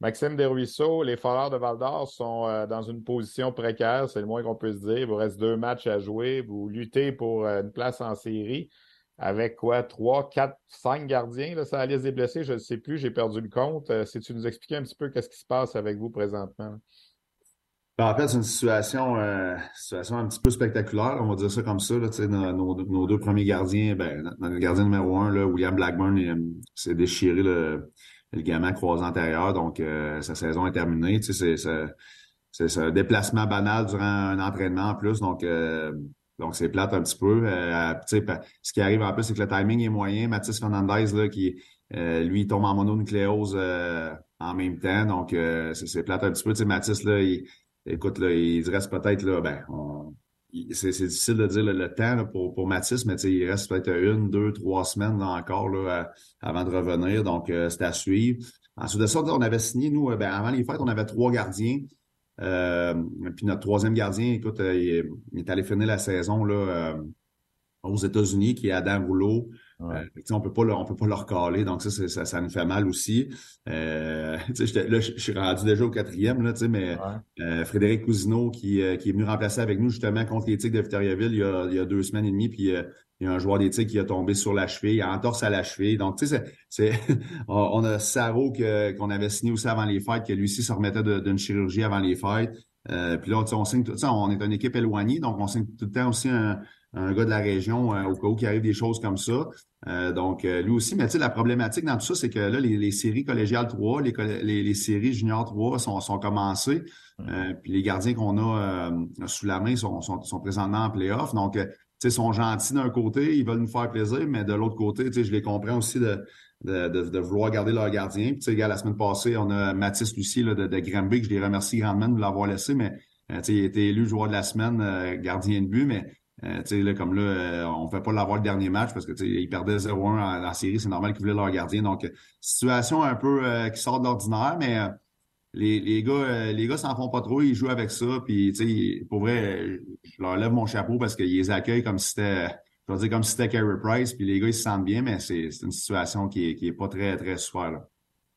Maxime Desruisseaux, les Foreurs de Val d'Or sont euh, dans une position précaire, c'est le moins qu'on puisse dire. Il vous reste deux matchs à jouer. Vous luttez pour euh, une place en série avec quoi? Trois, quatre, cinq gardiens, ça la liste des blessés, je ne sais plus, j'ai perdu le compte. Euh, si tu nous expliquer un petit peu qu'est-ce qui se passe avec vous présentement? Ben, en fait, c'est une situation, situation un petit peu spectaculaire, on va dire ça comme ça. Nos, deux premiers gardiens, ben, notre gardien numéro un, William Blackburn, s'est déchiré le, le gamin croisé antérieur, donc euh, sa saison est terminée. Tu sais, c'est un déplacement banal durant un entraînement en plus, donc euh, donc c'est plate un petit peu. Euh, tu sais, ce qui arrive en plus, c'est que le timing est moyen. Mathis Fernandez, là, qui lui tombe en mononucléose en même temps, donc c'est plate un petit peu. Tu sais, Mathis, là, il, écoute, là, il reste peut-être là, ben, on, c'est difficile de dire le, temps pour, pour Mathis, mais il reste peut-être une, deux, trois semaines encore là, avant de revenir. Donc, euh, c'est à suivre. Ensuite de ça, on avait signé, nous, euh, ben, avant les fêtes, on avait trois gardiens. Euh, puis notre troisième gardien, écoute, il, est allé finir la saison là, aux États-Unis, qui est Adam Rouleau. Euh, on peut pas on peut pas le recaler, donc ça, ça, ça nous fait mal aussi. Euh, là, je suis rendu déjà au quatrième, là, mais euh, Frédéric Cousineau qui, qui est venu remplacer avec nous justement contre les Tigres de Victoriaville il y a, il y a deux semaines et demie, puis il y a un joueur des Tigres qui a tombé sur la cheville, a entorse à la cheville. Donc, tu sais, c'est, on a Saro qu'on avait signé aussi avant les fêtes, que lui aussi se remettait d'une chirurgie avant les fêtes. puis là, on signe on est une équipe éloignée, donc on signe tout le temps aussi un, un gars de la région euh, au cas où il arrive des choses comme ça. Euh, donc, euh, lui aussi, mais tu sais, la problématique dans tout ça, c'est que là, les, séries collégiales 3, les, les, séries juniors 3 sont, sont commencées. puis les gardiens qu'on a sous la main sont, sont, sont présentement en playoff. Donc, tu sais, sont gentils d'un côté, ils veulent nous faire plaisir, mais de l'autre côté, tu sais, je les comprends aussi de, de, de, vouloir garder leur gardien. Puis, tu sais, la semaine passée, on a Mathis Lucie là, de, de Granby, que je les remercie grandement de nous l'avoir laissé, mais tu sais, il a été élu joueur de la semaine, gardien de but, mais euh, là, comme là, euh, on ne fait pas l'avoir le dernier match parce que ils perdaient 0-1 en, la série. C'est normal qu'ils voulaient leur gardien. Donc, situation un peu euh, qui sort de l'ordinaire, mais les, les gars les gars s'en font pas trop. Ils jouent avec ça. Puis, pour vrai, je leur lève mon chapeau parce qu'ils les accueillent comme si c'était je veux dire comme si c'était Carey Price. Puis les gars, ils se sentent bien, mais c'est une situation qui est, qui est pas très, très super. Là.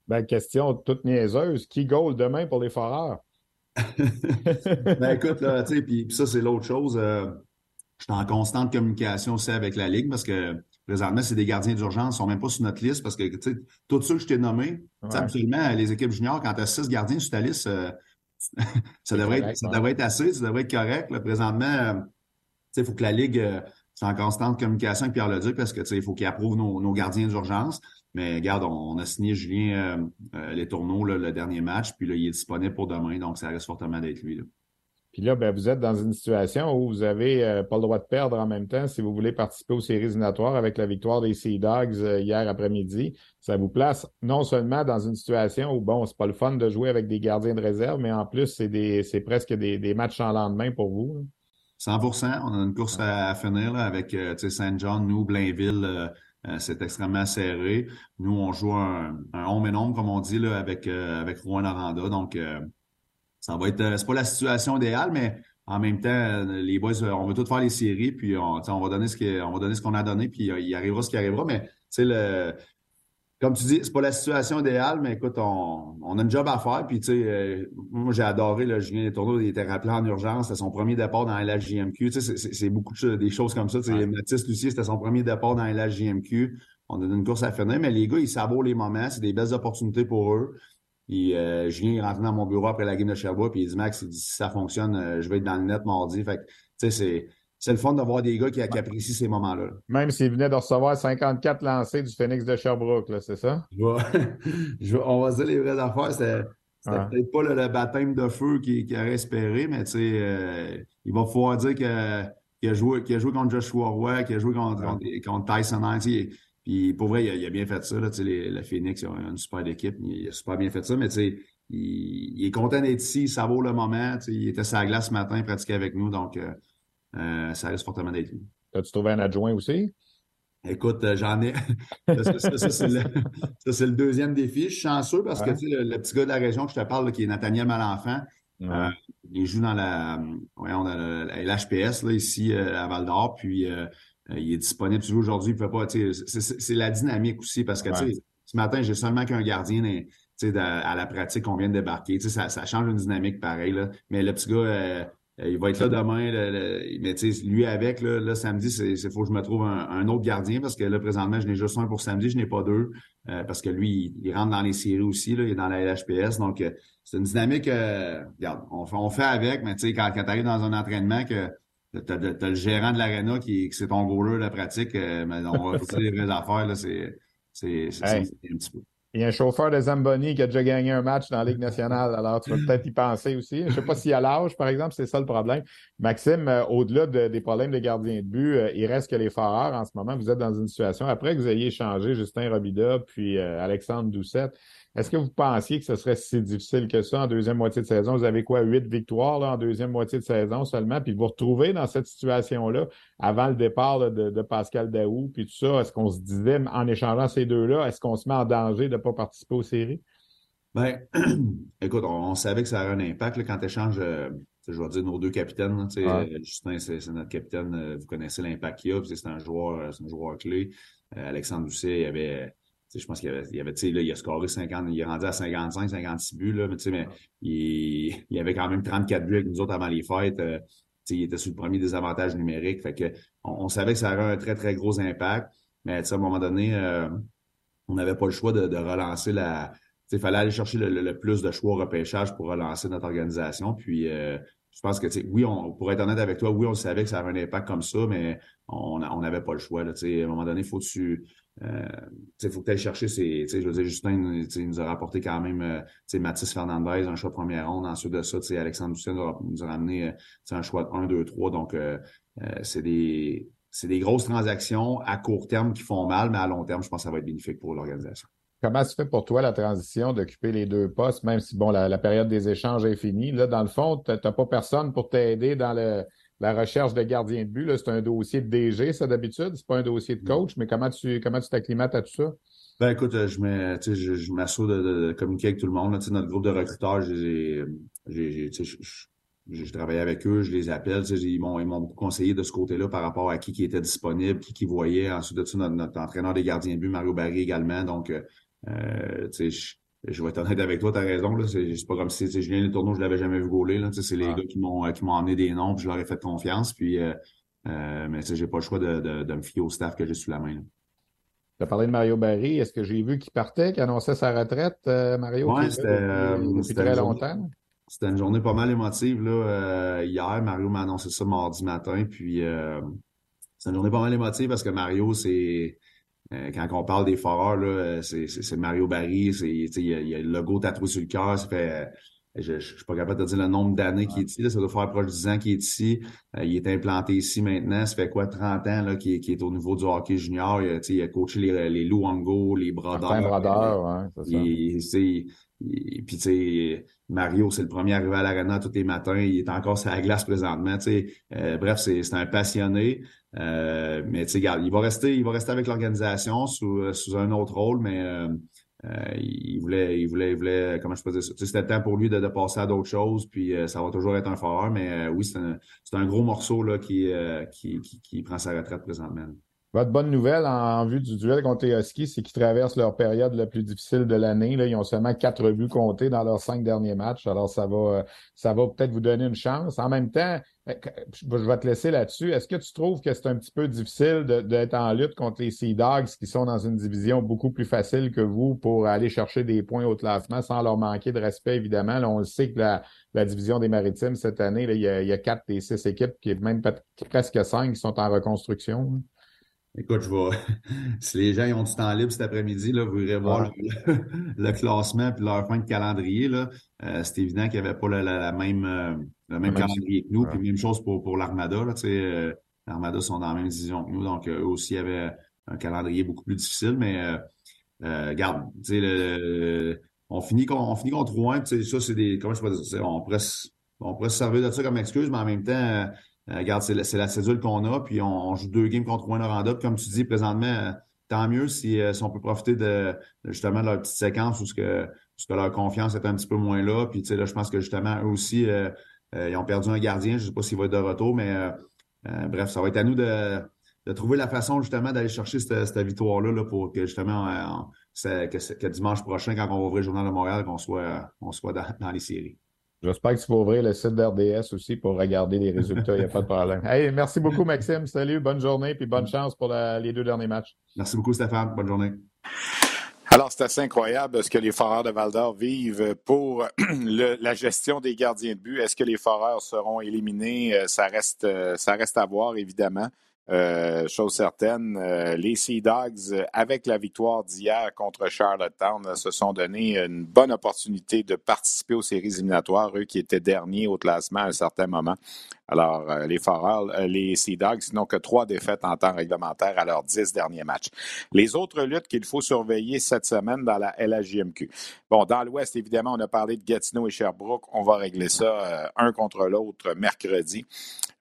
Ben, question toute niaiseuse. Qui goal demain pour les Foreurs? ben écoute, là, tu sais, puis ça, c'est l'autre chose. Je suis en constante communication aussi avec la Ligue parce que présentement, c'est des gardiens d'urgence, ils sont même pas sur notre liste parce que tu sais, tous ceux que je t'ai nommés, absolument, les équipes juniors, quand tu as six gardiens sur ta liste, euh, ça, devrait être, ça devrait être assez, ça devrait être correct. Là, présentement, euh, il faut que la Ligue euh, soit en constante communication avec Pierre Leduc parce que il faut qu'il approuve nos, nos gardiens d'urgence. Mais regarde, on, a signé Julien les tourneaux le dernier match, puis là, il est disponible pour demain, donc ça risque fortement d'être lui. Là. Puis là, ben, vous êtes dans une situation où vous n'avez euh, pas le droit de perdre en même temps si vous voulez participer aux séries éliminatoires avec la victoire des Sea Dogs euh, hier après-midi. Ça vous place non seulement dans une situation où, bon, c'est pas le fun de jouer avec des gardiens de réserve, mais en plus, c'est des c'est presque des, matchs en lendemain pour vous. 100 On a une course à, finir là, avec euh, Saint John, nous, Blainville. c'est extrêmement serré. Nous, on joue un, home et home, comme on dit, là, avec, avec Rouen Aranda. Donc, ça va être, euh, c'est pas la situation idéale, mais en même temps, euh, les boys, euh, on veut tout faire les séries, puis on, on va donner ce qu'on va donner ce qu'on a donné, puis il arrivera ce qui arrivera. Mais le, comme tu dis, c'est pas la situation idéale, mais écoute, on, on a un job à faire. Puis tu sais, moi j'ai adoré le Julien Les Tourneaux, il était rappelé en urgence, c'était son premier départ dans LHJMQ. Tu sais, c'est beaucoup de, des choses comme ça. Tu sais, Mathis Lucier, c'était son premier départ dans LHJMQ. On a une course à finir, mais les gars, ils savourent les moments, c'est des belles opportunités pour eux. Puis euh, Julien est rentré dans mon bureau après la game de Sherbrooke, puis il dit Max, si ça fonctionne, euh, je vais être dans le net mardi. Fait que, tu sais, c'est. c'est le fun d'avoir des gars qui, qui apprécient ces moments-là. Même s'il venait de recevoir 54 lancés du Phoenix de Sherbrooke, c'est ça? on va se dire les vraies affaires. C'était peut-être pas le, baptême de feu qu'il a espéré, mais euh, il va falloir dire qu'il a, joué, a joué contre Joshua Roy, qu'il a joué contre, contre, Tyson Hines. Puis pour vrai, il a, bien fait ça. Là, les, le Phoenix, ils ont une super équipe. Il a super bien fait ça, mais il, il est content d'être ici, ça vaut le moment. Il était sur la glace ce matin, pratiqué avec nous, donc euh, euh, ça reste fortement d'être lui. As-tu trouvé un adjoint aussi? Écoute, euh, j'en ai. ça, c'est le, deuxième défi. Je suis chanceux parce que sais, le, petit gars de la région que je te parle, qui est Nathaniel Malenfant, euh, il joue dans la, ouais, on a l'HPS ici à Val d'Or, puis il est disponible toujours aujourd'hui. Il peut pas. C'est la dynamique aussi parce que tu sais, ce matin, j'ai seulement qu'un gardien à la pratique qu'on vient de débarquer. Ça, ça change une dynamique pareil. Là. Mais le petit gars euh, il va être là demain. mais tu sais, lui avec, là, là samedi, c'est faut que je me trouve un, autre gardien parce que là, présentement, je n'ai juste un pour samedi, je n'ai pas deux. Euh, parce que lui, il, rentre dans les séries aussi, là, il est dans la LHPS. Donc, euh, c'est une dynamique, regarde, on fait, on fait avec, mais tu quand, quand tu arrives dans un entraînement que tu as, le gérant de l'aréna qui, qui c'est ton goaler de pratique, mais on va faire les vraies affaires, là, c'est un petit peu. Il y a un chauffeur de Zamboni qui a déjà gagné un match dans la Ligue nationale, alors tu vas peut-être y penser aussi. Je ne sais pas s'il a l'âge, par exemple, c'est ça le problème. Maxime, euh, au-delà des problèmes de gardien de but, euh, il reste que les Foreurs en ce moment. Vous êtes dans une situation, après que vous ayez changé Justin Robida puis euh, Alexandre Doucette, est-ce que vous pensiez que ce serait si difficile que ça en deuxième moitié de saison? Vous avez quoi, huit victoires là, en deuxième moitié de saison seulement, puis vous retrouvez dans cette situation-là avant le départ de, Pascal Daou, puis tout ça, est-ce qu'on se disait, en échangeant ces deux-là, est-ce qu'on se met en danger de ne pas participer aux séries? Ben, écoute, on, savait que ça aurait un impact quand tu échanges, euh, je vais dire, nos deux capitaines. Justin, c'est notre capitaine, euh, vous connaissez l'impact qu'il a, c'est un joueur, euh, c'est un joueur clé. Alexandre Doucet, il avait je pense qu'il y avait, il, avait là, il a scoré 50, il est rendu à 55, 56 buts, là, mais, mais il, il avait quand même 34 buts avec nous autres avant les fêtes. Euh, il était sur le premier désavantage numérique. Fait que on, savait que ça aurait un très, très gros impact. Mais à un moment donné, euh, on n'avait pas le choix de, de relancer la. Il fallait aller chercher le, plus de choix au repêchage pour relancer notre organisation. Puis euh, je pense que, oui, on, pour être honnête avec toi, oui, on savait que ça avait un impact comme ça, mais on n'avait pas le choix. Là, à un moment donné, il faut que tu il faut que tu ailles chercher ces. Je Justin il nous a rapporté quand même euh, Mathis Fernandez, un choix de première ronde. Ensuite de ça, Alexandre Doucet nous a, ramené euh, un choix de 1, 2, 3. Donc, euh, c'est des. C'est des grosses transactions à court terme qui font mal, mais à long terme, je pense que ça va être bénéfique pour l'organisation. Comment se fait pour toi la transition d'occuper les deux postes, même si bon la, la, période des échanges est finie? Là, dans le fond, tu n'as pas personne pour t'aider dans le, la recherche de gardien de but, c'est un dossier de DG, ça d'habitude, c'est pas un dossier de coach, mais comment tu comment tu t'acclimates à tout ça? Ben écoute, euh, je m'assure je, je de, communiquer avec tout le monde. Notre groupe de recruteurs, j'ai j'ai travaillé avec eux, je les appelle, ils m'ont beaucoup conseillé de ce côté-là par rapport à qui qui était disponible, qui qui voyait. Ensuite de ça, notre, entraîneur des gardiens de but, Mario Barry également. Donc, euh, euh je vais être honnête avec toi, tu as raison. Là. C'est, pas comme si Julien Les Tourneaux, je l'avais jamais vu gauler. Là. C'est les gars qui m'ont euh, qui m'ont amené des noms, puis je leur ai fait confiance. Puis euh, euh, mais j'ai pas le choix de, de, de, me fier au staff que j'ai sous la main. Tu as parlé de Mario Barry. Est-ce que j'ai vu qu'il partait, qu'il annonçait sa retraite, euh, Mario? Oui, c'était depuis, très longtemps? C'était une journée pas mal émotive. Là. hier, Mario m'a annoncé ça mardi matin. Puis c'est une journée pas mal émotive parce que Mario, c'est euh, quand on parle des foreurs, là, c'est, Mario Barry, c'est, il, y a, le logo tatoué sur le cœur, ça fait, euh, je, ne suis pas capable de dire le nombre d'années qu'il est ici, ça doit faire proche de 10 ans qu'il est ici. Euh, il est implanté ici maintenant, ça fait quoi, 30 ans là, qu'il, est au niveau du hockey junior. Il, il a coaché les, les Luango, les Brodeurs. Brodeurs, ouais, c'est ça. Il, puis tu sais, Mario, c'est le premier arrivé à l'arena tous les matins. Il est encore sur la glace présentement. Tu sais. bref, c'est un passionné. Euh, mais tu sais, il va rester, il va rester avec l'organisation sous, euh, sous un autre rôle, mais euh, il voulait, il voulait, il voulait, comment je peux dire ça? C'était le temps pour lui de, de passer à d'autres choses, puis ça va toujours être un fort, mais oui, c'est un, un, gros morceau là qui, qui, qui, qui, prend sa retraite présentement. Votre bonne nouvelle en, vue du duel contre les Huskies, c'est qu'ils traversent leur période la plus difficile de l'année. Ils ont seulement quatre buts comptés dans leurs cinq derniers matchs. Alors, ça va, ça va peut-être vous donner une chance. En même temps, euh, je vais te laisser là-dessus. Est-ce que tu trouves que c'est un petit peu difficile d'être en lutte contre les Sea Dogs qui sont dans une division beaucoup plus facile que vous pour aller chercher des points au classement sans leur manquer de respect, évidemment? On le sait que la, division des maritimes cette année, là, il, y a, il, y a, quatre des six équipes, qui même presque cinq qui sont en reconstruction. Écoute, je vais. si les gens ont du temps libre cet après-midi, là, vous irez voir le, classement puis leur fin de calendrier. Là. Euh, c'est évident qu'il n'y avait pas la, même, euh, le même calendrier que nous. Puis même chose pour, pour l'Armada. Là, euh, L'Armada sont dans la même division que nous, donc eux aussi avaient un calendrier beaucoup plus difficile. Mais regarde, le, on finit on finit contre Rouen, ça, c'est des. Comment je peux dire? On pourrait, on pourrait se servir de ça comme excuse, mais en même temps euh, regarde, c'est la, la, cédule qu'on a, puis on, joue deux games contre Rouen Noranda. Puis comme tu dis, présentement, euh, tant mieux si, euh, si, on peut profiter de justement de leur petite séquence où ce que, leur confiance est un petit peu moins là. Puis tu sais, là, je pense que justement, eux aussi, ils ont perdu un gardien. Je ne sais pas s'il va être de retour, mais bref, ça va être à nous de, de trouver la façon justement d'aller chercher cette, cette victoire-là là, pour que justement que, que, dimanche prochain, quand on va ouvrir le Journal de Montréal, qu'on soit, on soit dans, dans les séries. J'espère que tu vas ouvrir le site d'RDS aussi pour regarder les résultats. Il n'y a pas de problème. Hey, merci beaucoup, Maxime. Salut, bonne journée, puis bonne chance pour les deux derniers matchs. Merci beaucoup, Stéphane. Bonne journée. Alors, c'est assez incroyable ce que les Foreurs de Val d'Or vivent pour le, la gestion des gardiens de but. Est-ce que les Foreurs seront éliminés? Euh, ça reste, euh, ça reste à voir, évidemment. Euh, chose certaine, euh, les Sea Dogs, avec la victoire d'hier contre Charlottetown, se sont donné une bonne opportunité de participer aux séries éliminatoires, eux qui étaient derniers au classement à un certain moment. Alors, euh, les Foreurs, les Sea Dogs n'ont que trois défaites en temps réglementaire à leurs dix derniers matchs. Les autres luttes qu'il faut surveiller cette semaine dans la LHJMQ. Bon, dans l'Ouest, évidemment, on a parlé de Gatineau et Sherbrooke. On va régler ça un contre l'autre mercredi.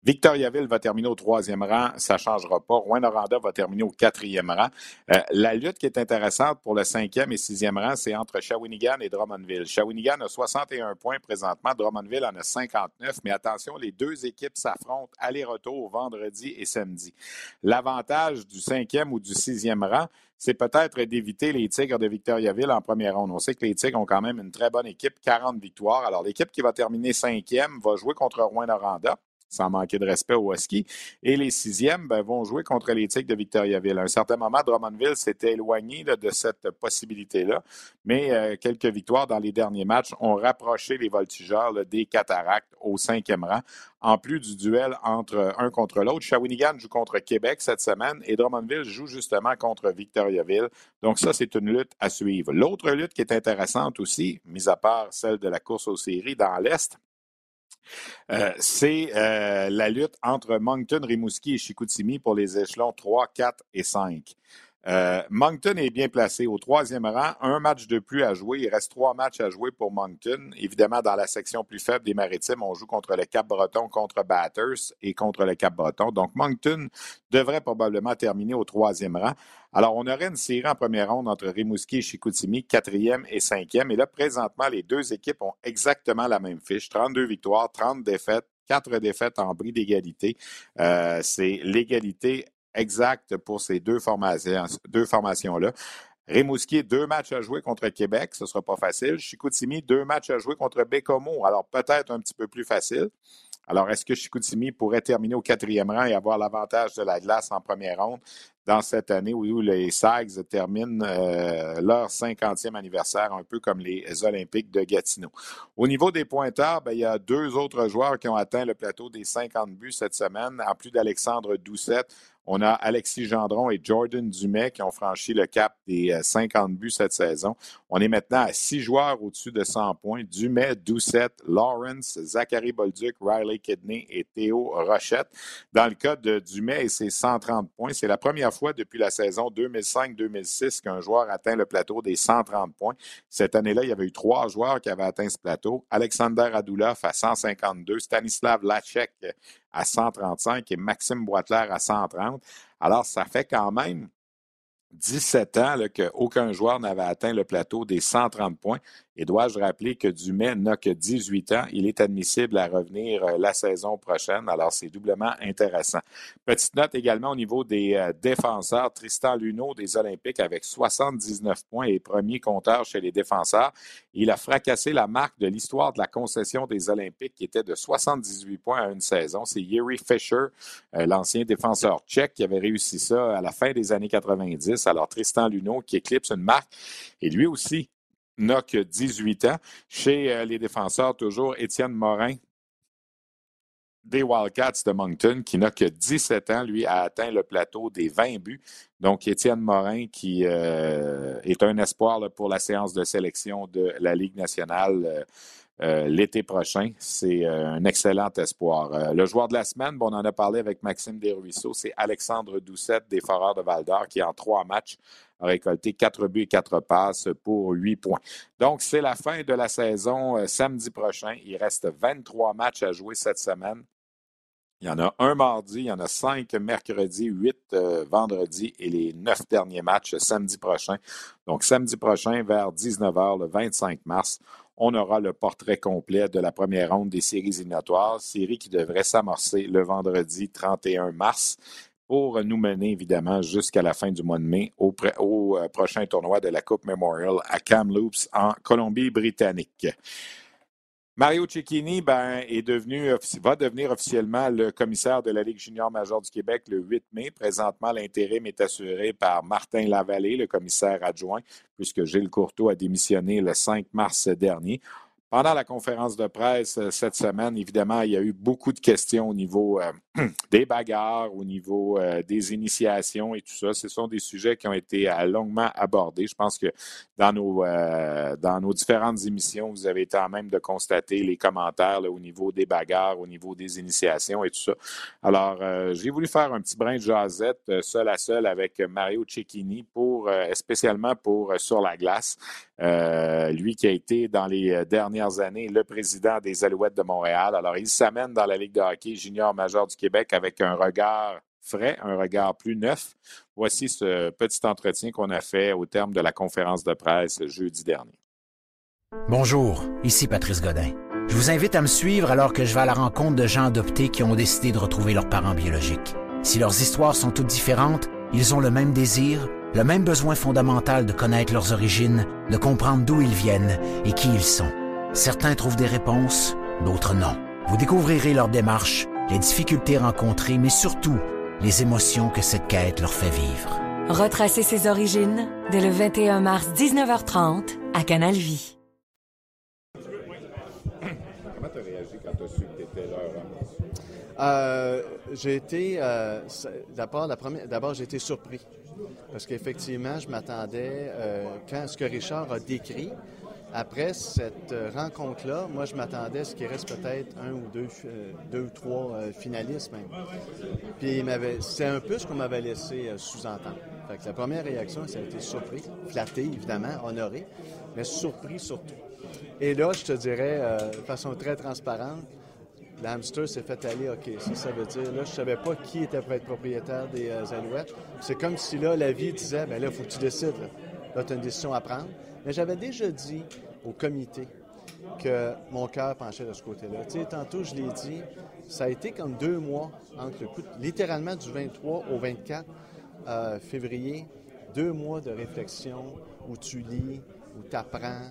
Victoriaville va terminer au troisième rang, ça ne changera pas. Rouen-Noranda va terminer au quatrième rang. Euh, la lutte qui est intéressante pour le cinquième et sixième rang, c'est entre Shawinigan et Drummondville. Shawinigan a 61 points présentement, Drummondville en a 59, mais attention, les deux équipes s'affrontent aller-retour vendredi et samedi. L'avantage du cinquième ou du sixième rang, c'est peut-être d'éviter les Tigres de Victoriaville en première ronde. On sait que les Tigres ont quand même une très bonne équipe, 40 victoires. Alors, l'équipe qui va terminer cinquième va jouer contre Rouen-Noranda sans manquer de respect au Husky. Et les sixièmes ben, vont jouer contre les Tigres de Victoriaville. À un certain moment, Drummondville s'était éloigné de cette possibilité-là, mais euh, quelques victoires dans les derniers matchs ont rapproché les voltigeurs des cataractes au cinquième rang. En plus du duel entre un contre l'autre, Shawinigan joue contre Québec cette semaine et Drummondville joue justement contre Victoriaville. Donc ça, c'est une lutte à suivre. L'autre lutte qui est intéressante aussi, mis à part celle de la course aux séries dans l'Est, euh, c'est euh, la lutte entre Moncton, Rimouski et Chicoutimi pour les échelons 3, 4 et 5. Euh, Moncton est bien placé au troisième rang, un match de plus à jouer. Il reste trois matchs à jouer pour Moncton. Évidemment, dans la section plus faible des Maritimes, on joue contre le Cap-Breton, contre Batters et contre le Cap-Breton. Donc, Moncton devrait probablement terminer au troisième rang. Alors, on aurait une série en première ronde entre Rimouski et Chicoutimi, quatrième et cinquième. Et là, présentement, les deux équipes ont exactement la même fiche. 32 victoires, 30 défaites, quatre défaites en bris d'égalité. Euh, c'est l'égalité exact pour ces deux formations, deux formations-là. Rimouski, deux matchs à jouer contre Québec, ce ne sera pas facile. Chicoutimi, deux matchs à jouer contre Bécomo, alors peut-être un petit peu plus facile. Alors, est-ce que Chicoutimi pourrait terminer au quatrième rang et avoir l'avantage de la glace en première ronde dans cette année où les Sags terminent euh, leur 50e anniversaire, un peu comme les Olympiques de Gatineau? Au niveau des pointeurs, ben, il y a deux autres joueurs qui ont atteint le plateau des 50 buts cette semaine, en plus d'Alexandre Doucette. On a Alexis Gendron et Jordan Dumais qui ont franchi le cap des 50 euh, buts cette saison. On est maintenant à six joueurs au-dessus de 100 points. Dumais, Doucette, Lawrence, Zachary Bolduc, Riley Kidney et Théo Rochette. Dans le cas de Dumais et ses 130 points, c'est la première fois depuis la saison 2005-2006 qu'un joueur atteint le plateau des 130 points. Cette année-là, il y avait eu trois joueurs qui avaient atteint ce plateau. Alexander Adoulov à 152, Stanislav Lachek à 135 et Maxime Boitler à 130. Alors, ça fait quand même 17 ans qu'aucun joueur n'avait atteint le plateau des 130 points. Et dois-je rappeler que Dumais n'a que 18 ans? Il est admissible à revenir euh, la saison prochaine. Alors, c'est doublement intéressant. Petite note également au niveau des euh, défenseurs. Tristan Luneau des Olympiques avec 79 points et premier compteur chez les défenseurs. Il a fracassé la marque de l'histoire de la concession des Olympiques qui était de 78 points à une saison. C'est Yuri Fisher, euh, l'ancien défenseur tchèque, qui avait réussi ça à la fin des années 90. Alors, Tristan Luneau qui éclipse une marque. Et lui aussi n'a que 18 ans. Chez euh, les défenseurs, toujours Étienne Morin des Wildcats de Moncton, qui n'a que 17 ans, lui, a atteint le plateau des 20 buts. Donc, Étienne Morin, qui euh, est un espoir pour la séance de sélection de la Ligue nationale euh, euh, l'été prochain. C'est un excellent espoir. le joueur de la semaine, bon, on en a parlé avec Maxime Desruisseaux, c'est Alexandre Doucette des Foreurs de Val-d'Or, qui en trois matchs a récolté quatre buts et quatre passes pour huit points. Donc, c'est la fin de la saison samedi prochain. Il reste 23 matchs à jouer cette semaine. Il y en a un mardi, il y en a cinq mercredi, huit euh, vendredi et les neuf derniers matchs samedi prochain. Donc, samedi prochain, vers 19h, le 25 mars, on aura le portrait complet de la première ronde des séries éliminatoires, série qui devrait s'amorcer le vendredi 31 mars pour nous mener évidemment jusqu'à la fin du mois de mai au, euh, prochain tournoi de la Coupe Memorial à Kamloops en Colombie-Britannique. Mario Cecchini ben, va devenir officiellement le commissaire de la Ligue junior majeure du Québec le 8 mai. Présentement, l'intérim est assuré par Martin Lavallée, le commissaire adjoint, puisque Gilles Courteau a démissionné le 5 mars dernier. Pendant la conférence de presse euh, cette semaine, évidemment, il y a eu beaucoup de questions au niveau euh, des bagarres, au niveau euh, des initiations et tout ça. Ce sont des sujets qui ont été longuement abordés. Je pense que dans nos, dans nos différentes émissions, vous avez été en même de constater les commentaires au niveau des bagarres, au niveau des initiations et tout ça. Alors, j'ai voulu faire un petit brin de jasette seul à seul avec Mario Cecchini pour, spécialement pour Sur la glace. lui qui a été dans les années le président des Alouettes de Montréal. Alors, il s'amène dans la Ligue de hockey junior majeur du Québec avec un regard frais, un regard plus neuf. Voici ce petit entretien qu'on a fait au terme de la conférence de presse jeudi dernier. Bonjour, ici Patrice Godin. Je vous invite à me suivre alors que je vais à la rencontre de gens adoptés qui ont décidé de retrouver leurs parents biologiques. Si leurs histoires sont toutes différentes, ils ont le même désir, le même besoin fondamental de connaître leurs origines, de comprendre d'où ils viennent et qui ils sont. Certains trouvent des réponses, d'autres non. Vous découvrirez leur démarche, les difficultés rencontrées, mais surtout les émotions que cette quête leur fait vivre. Retracer ses origines dès le 21 mars 19h30 à Canal Vie. Comment tu as réagi quand tu as su que tu étais leur euh, j'ai été, euh, d'abord, d'abord, j'ai été surpris. Parce qu'effectivement, je m'attendais, euh, quand ce que Richard a décrit, après cette euh, rencontre-là, moi, je m'attendais à ce qu'il reste peut-être un ou deux, euh, deux ou trois euh, finalistes même. Puis c'est un peu ce qu'on m'avait laissé sous-entendre. la première réaction, ça a été surpris, flatté évidemment, honoré, mais surpris surtout. Et là, je te dirais, de façon très transparente, l'hamster s'est fait aller, OK, ça, veut dire, là, je savais pas qui était pour être propriétaire des Alouettes. C'est comme si là, la vie disait, ben là, il faut que tu décides. là tu as une décision à prendre. Mais j'avais déjà dit au comité que mon cœur penchait de ce côté-là. Tu sais, tantôt, je l'ai dit, ça a été comme deux mois entre le coup, littéralement du 23 au 24 euh, février, deux mois de réflexion où tu lis, où tu apprends,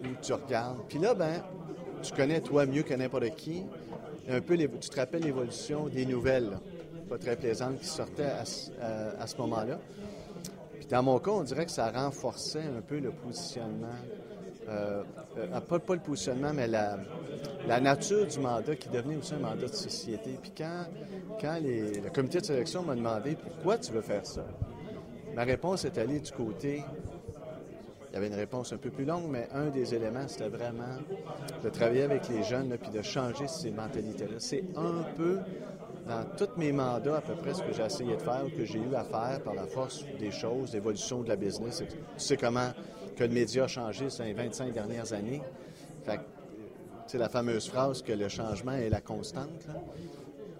où tu regardes. Puis là, ben, tu connais toi mieux que n'importe qui, un peu, tu te rappelles l'évolution des nouvelles, pas très plaisantes, qui sortaient à ce moment-là dans mon cas, on dirait que ça renforçait un peu le positionnement, euh, euh, pas, le positionnement, mais la, nature du mandat qui devenait aussi un mandat de société. Puis quand, quand le comité de sélection m'a demandé pourquoi tu veux faire ça, ma réponse est allée du côté. Il y avait une réponse un peu plus longue, mais un des éléments, c'était vraiment de travailler avec les jeunes puis de changer ces mentalités-là. C'est un peu dans tous mes mandats, à peu près, ce que j'ai essayé de faire ou que j'ai eu à faire par la force des choses, l'évolution de la business. Tu sais comment que le média a changé ces 25 dernières années. C'est la fameuse phrase que le changement est la constante.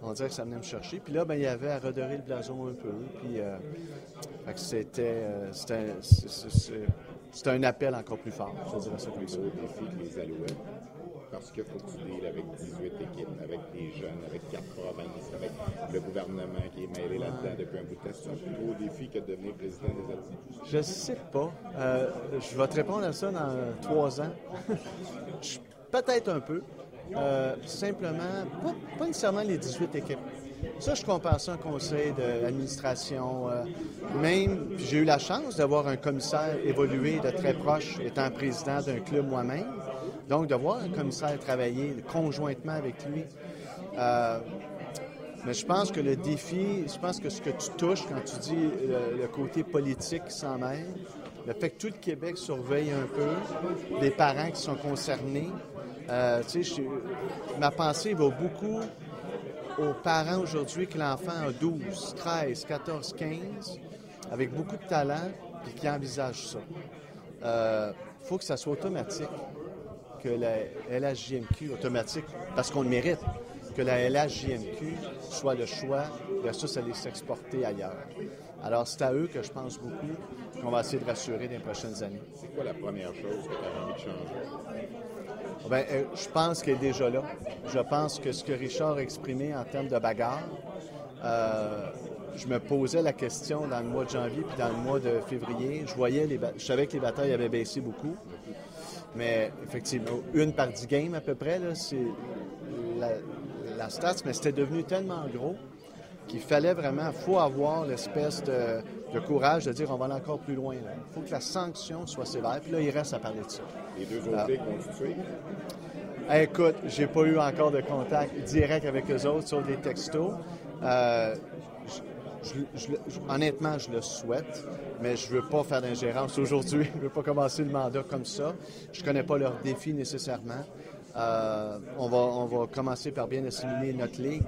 On dirait que ça venait me chercher. Puis là, ben, il y avait à redorer le blason un peu. Puis, euh, c'était, euh, c'est un appel encore plus fort. Je dirais ça comme ça. défi que les Alouettes parce qu'il faut que tu avec 18 équipes, avec des jeunes, avec quatre provinces, avec le gouvernement qui est mêlé là-dedans depuis un bout de temps. C'est un gros défi que de devenir président des Alouettes? Je sais pas. Euh, je vais te répondre à ça dans trois ans. Peut-être un peu. Euh, simplement, pas, nécessairement les 18 équipes. Ça, je compare ça à un conseil d'administration. Euh, même, j'ai eu la chance d'avoir un commissaire évolué de très proche, étant président d'un club moi-même. Donc, de voir un commissaire travailler conjointement avec lui. Euh, mais je pense que le défi, je pense que ce que tu touches quand tu dis le, côté politique s'en mêle, le fait que tout le Québec surveille un peu, les parents qui sont concernés, euh, ma pensée va beaucoup aux parents aujourd'hui que l'enfant a 12, 13, 14, 15, avec beaucoup de talent, puis qui envisagent ça. Il euh, faut que ça soit automatique, que la LHJMQ, automatique, parce qu'on le mérite, que la LHJMQ soit le choix versus aller s'exporter ailleurs. Alors, c'est à eux que je pense beaucoup qu'on va essayer de rassurer dans les prochaines années. C'est quoi la première chose que tu as envie de changer? Bien, euh, je pense qu'elle est déjà là. Je pense que ce que Richard a exprimé en termes de bagarre, euh, je me posais la question dans le mois de janvier puis dans le mois de février. Je voyais les je savais que les batailles avaient baissé beaucoup. Mais effectivement, une par dix games à peu près, c'est la, la stats, mais c'était devenu tellement gros qu'il fallait vraiment, faut avoir l'espèce de, courage de dire on va aller encore plus loin. Il faut que la sanction soit sévère. Puis là, il reste à parler de ça. Les deux autres ah. vont tuer? Écoute, j'ai pas eu encore de contact direct avec eux autres sur des textos. Euh, honnêtement, je le souhaite, mais je veux pas faire d'ingérence aujourd'hui. Je veux pas commencer le mandat comme ça. Je connais pas leurs défis nécessairement. Euh, on, va, on va commencer par bien assimiler notre ligue.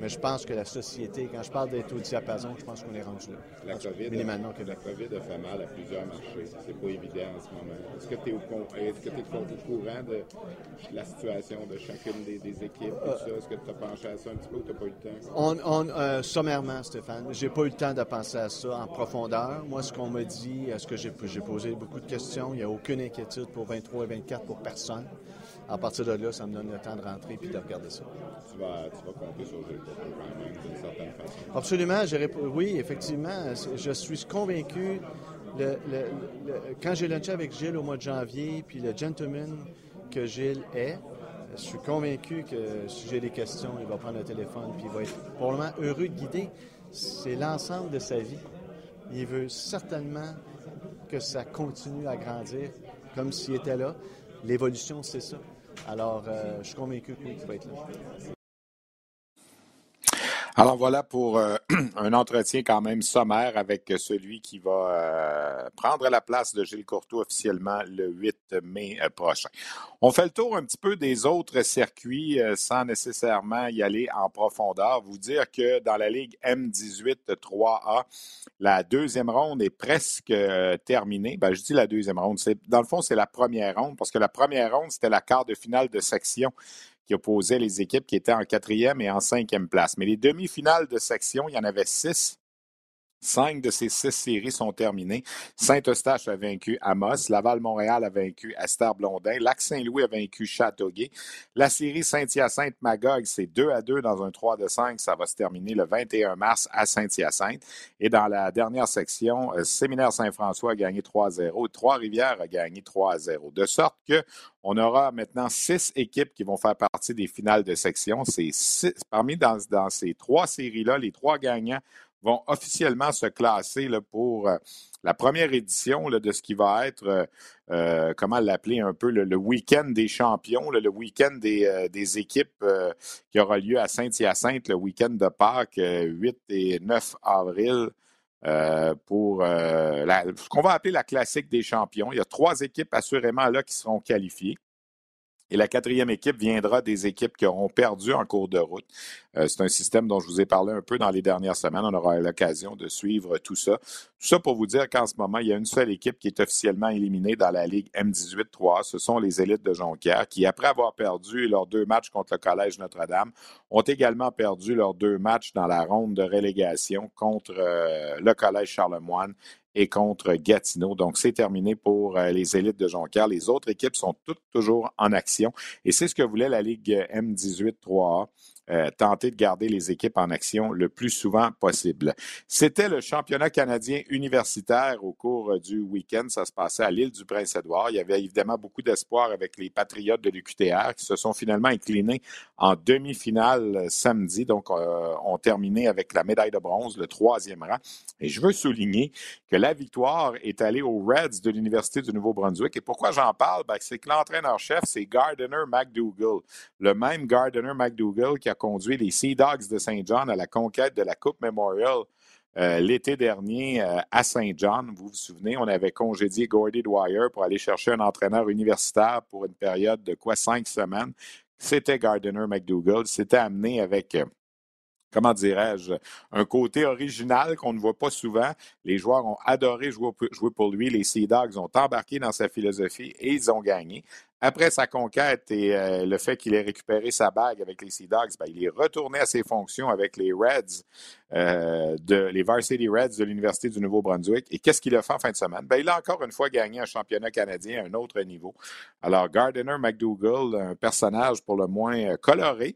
Mais je pense que la société, quand je parle d'être au diapason, je pense qu'on est rendu là. La COVID, a, la COVID a fait mal à plusieurs marchés. C'est pas évident en ce moment. Est-ce que tu es, au, courant de la situation de chacune des, équipes? Est-ce que tu as pensé à ça un petit peu ou tu n'as pas eu le temps? On, on euh, sommairement, Stéphane. J'ai pas eu le temps de penser à ça en profondeur. Moi, ce qu'on me dit, est-ce que j'ai posé beaucoup de questions? Il n'y a aucune inquiétude pour 23 et 24 pour personne à partir de là, ça me donne le temps de rentrer puis de regarder ça. Tu vas, tu vas compter sur Gilles quand même, d'une certaine façon. Absolument. Oui, effectivement. Je suis convaincu. Le, quand j'ai lunché avec Gilles au mois de janvier, puis le gentleman que Gilles est, je suis convaincu que si j'ai des questions, il va prendre le téléphone puis il va être probablement heureux de guider. C'est l'ensemble de sa vie. Il veut certainement que ça continue à grandir comme s'il était là. L'évolution, c'est ça. Alors, euh, je suis convaincu qu'il va être là. Alors voilà pour euh, un entretien quand même sommaire avec celui qui va euh, prendre la place de Gilles Courtois officiellement le 8 mai prochain. On fait le tour un petit peu des autres circuits sans nécessairement y aller en profondeur. Vous dire que dans la Ligue M18 3A, la deuxième ronde est presque terminée. Ben, je dis la deuxième ronde. Dans le fond, c'est la première ronde parce que la première ronde, c'était la quart de finale de section qui opposait les équipes qui étaient en quatrième et en cinquième place. Mais les demi-finales de section, il y en avait six. Cinq de ces six séries sont terminées. Saint-Eustache a vaincu Amos. Laval-Montréal a vaincu Esther Blondin. Lac-Saint-Louis a vaincu Châteauguay. La série Saint-Hyacinthe-Magog, c'est 2 à 2 dans un 3 de 5. Ça va se terminer le 21 mars à Saint-Hyacinthe. Et dans la dernière section, euh, Séminaire-Saint-François a gagné 3 à 0. Trois-Rivières a gagné 3 à 0. De sorte que on aura maintenant six équipes qui vont faire partie des finales de section. C'est parmi dans, dans ces trois séries-là, les trois gagnants vont officiellement se classer pour euh, la première édition de ce qui va être, euh, euh, comment l'appeler un peu, le, week-end des champions, le week-end des, des équipes qui aura lieu à Saint-Hyacinthe, le week-end de Pâques, 8 et 9 avril. pour ce qu'on va appeler la classique des champions. Il y a trois équipes assurément là qui seront qualifiées. Et la quatrième équipe viendra des équipes qui auront perdu en cours de route. Euh, c'est un système dont je vous ai parlé un peu dans les dernières semaines. On aura l'occasion de suivre tout ça. Tout ça pour vous dire qu'en ce moment, il y a une seule équipe qui est officiellement éliminée dans la Ligue M18-3. Ce sont les élites de Jonquière qui, après avoir perdu leurs deux matchs contre le Collège Notre-Dame, ont également perdu leurs deux matchs dans la ronde de relégation contre euh, le Collège Charlemagne et contre Gatineau. Donc, c'est terminé pour euh, les élites de Jonquière. Les autres équipes sont toutes toujours en action et c'est ce que voulait la Ligue M18 3A. Euh, tenter de garder les équipes en action le plus souvent possible. C'était le championnat canadien universitaire au cours du week-end. Ça se passait à l'île du Prince-Édouard. Il y avait évidemment beaucoup d'espoir avec les Patriotes de l'UQTR qui se sont finalement inclinés en demi-finale samedi. Donc, euh, ont terminé avec la médaille de bronze, le troisième rang. Et je veux souligner que la victoire est allée aux Reds de l'Université du Nouveau-Brunswick. Et pourquoi j'en parle? Ben, c'est que l'entraîneur-chef, c'est Gardiner McDougall, le même Gardiner McDougall qui a conduit les Sea Dogs de Saint John à la conquête de la Coupe Memorial euh, l'été dernier euh, à Saint John. Vous vous souvenez, on avait congédié Gordy Dwyer pour aller chercher un entraîneur universitaire pour une période de quoi cinq semaines. C'était Gardiner McDougall. C'était amené avec euh, comment dirais-je, un côté original qu'on ne voit pas souvent. Les joueurs ont adoré jouer, pour lui. Les Sea Dogs ont embarqué dans sa philosophie et ils ont gagné. Après sa conquête et euh, le fait qu'il ait récupéré sa bague avec les Sea Dogs, ben, il est retourné à ses fonctions avec les Reds, euh, de, les Varsity Reds de l'Université du Nouveau-Brunswick. Et qu'est-ce qu'il a fait en fin de semaine? Ben, il a encore une fois gagné un championnat canadien à un autre niveau. Alors, Gardiner McDougall, un personnage pour le moins coloré,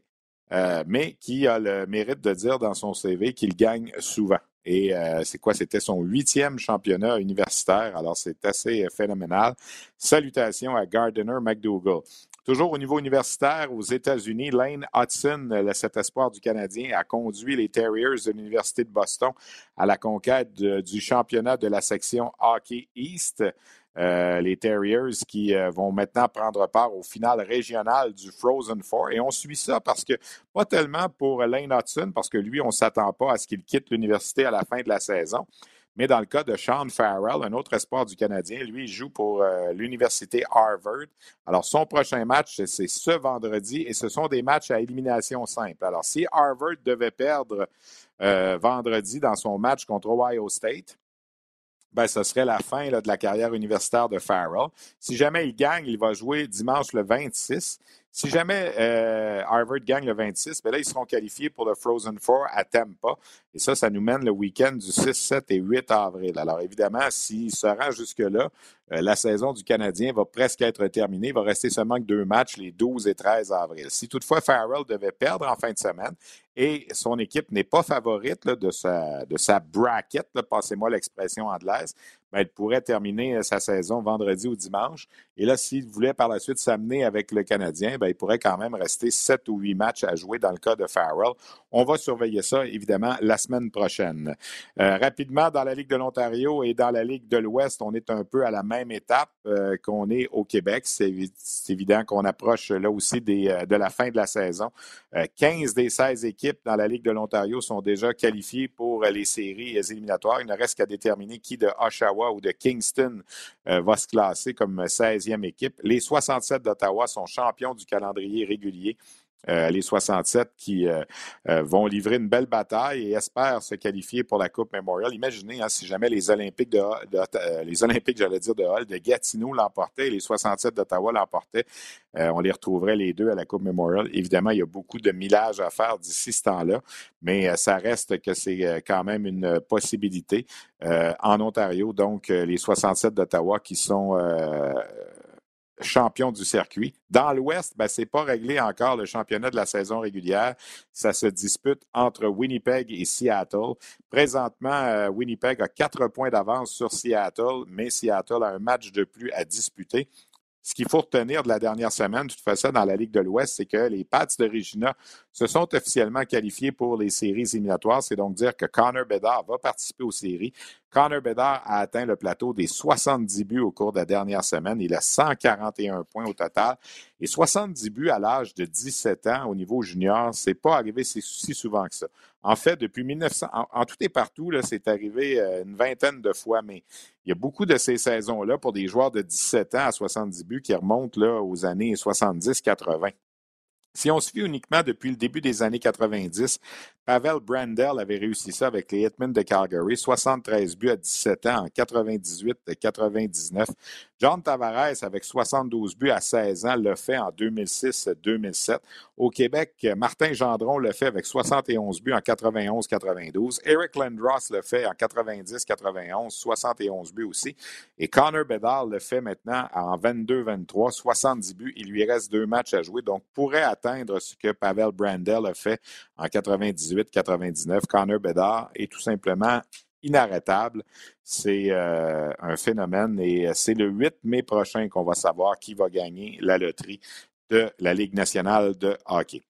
euh, mais qui a le mérite de dire dans son CV qu'il gagne souvent. Et euh, c'est quoi? C'était son huitième championnat universitaire. Alors, c'est assez phénoménal. Salutations à Gardiner McDougall. Toujours au niveau universitaire, aux États-Unis, Lane Hudson, cet espoir du Canadien, a conduit les Terriers de l'Université de Boston à la conquête du championnat de la section Hockey East. Euh, les Terriers qui euh, vont maintenant prendre part au final régional du Frozen Four. Et on suit ça parce que, pas tellement pour Lane Hudson, parce que lui, on ne s'attend pas à ce qu'il quitte l'université à la fin de la saison. Mais dans le cas de Sean Farrell, un autre espoir du Canadien, lui, il joue pour euh, l'université Harvard. Alors, son prochain match, c'est ce vendredi et ce sont des matchs à élimination simple. Alors, si Harvard devait perdre vendredi dans son match contre Ohio State, ben, ce serait la fin de la carrière universitaire de Farrell. Si jamais il gagne, il va jouer dimanche le 26. Si jamais euh, Harvard gagne le 26, ben ils seront qualifiés pour le Frozen Four à Tampa. Et ça, ça nous mène le week-end du 6, 7 et 8 avril. Alors, évidemment, s'il se rend jusque-là, euh, la saison du Canadien va presque être terminée. Il va rester seulement que deux matchs les 12 et 13 avril. Si toutefois Farrell devait perdre en fin de semaine et son équipe n'est pas favorite de, sa, de sa bracket, passez-moi l'expression anglaise, ben, elle pourrait terminer euh, sa saison vendredi ou dimanche. Et là, s'il voulait par la suite s'amener avec le Canadien, ben, il pourrait quand même rester sept ou huit matchs à jouer dans le cas de Farrell. On va surveiller ça, évidemment, la semaine prochaine. Euh, rapidement, dans la Ligue de l'Ontario et dans la Ligue de l'Ouest, on est un peu à la même étape euh, qu'on est au Québec. C'est évident qu'on approche là aussi des, de la fin de la saison. 15 des 16 équipes dans la Ligue de l'Ontario sont déjà qualifiées pour les séries éliminatoires. Il ne reste qu'à déterminer qui de Oshawa ou de Kingston euh, va se classer comme 16e équipe. Les 67 d'Ottawa sont champions du calendrier régulier. Euh, les 67 qui euh, vont livrer une belle bataille et espèrent se qualifier pour la Coupe Memorial. Imaginez hein, si jamais les Olympiques de, les Olympiques, j'allais dire de Hall, de Gatineau l'emportaient et les 67 d'Ottawa l'emportaient. on les retrouverait les deux à la Coupe Memorial. Évidemment, il y a beaucoup de millage à faire d'ici ce temps-là, mais ça reste que c'est quand même une possibilité. Euh, en Ontario, donc euh, les 67 d'Ottawa qui sont euh, champions du circuit. Dans l'Ouest, ben, ce n'est pas réglé encore le championnat de la saison régulière. Ça se dispute entre Winnipeg et Seattle. Présentement, Winnipeg a quatre points d'avance sur Seattle, mais Seattle a un match de plus à disputer. Ce qu'il faut retenir de la dernière semaine, de toute façon, dans la Ligue de l'Ouest, c'est que les Pats de Regina se sont officiellement qualifiés pour les séries éliminatoires. C'est donc dire que Connor Bedard va participer aux séries. Connor Bedard a atteint le plateau des 70 buts au cours de la dernière semaine. Il a 141 points au total. Et 70 buts à l'âge de 17 ans au niveau junior, c'est pas arrivé si souvent que ça. En fait, depuis 1900, en, tout et partout, c'est arrivé euh, une vingtaine de fois, mais il y a beaucoup de ces saisons-là pour des joueurs de 17 ans à 70 buts qui remontent là, aux années 70-80. Si on se fie uniquement depuis le début des années 90, Pavel Brandel avait réussi ça avec les Hitmen de Calgary, 73 buts à 17 ans en 98-99. John Tavares, avec 72 buts à 16 ans, le fait en 2006-2007. Au Québec, Martin Gendron le fait avec 71 buts en 91-92. Eric Lindros le fait en 90-91, 71 buts aussi. Et Connor Bedard le fait maintenant en 22-23, 70 buts. Il lui reste deux matchs à jouer, donc pourrait atteindre ce que Pavel Brandel a fait en 98-99. Connor Bedard est tout simplement inarrêtable. C'est euh, un phénomène et c'est le 8 mai prochain qu'on va savoir qui va gagner la loterie de la Ligue nationale de hockey.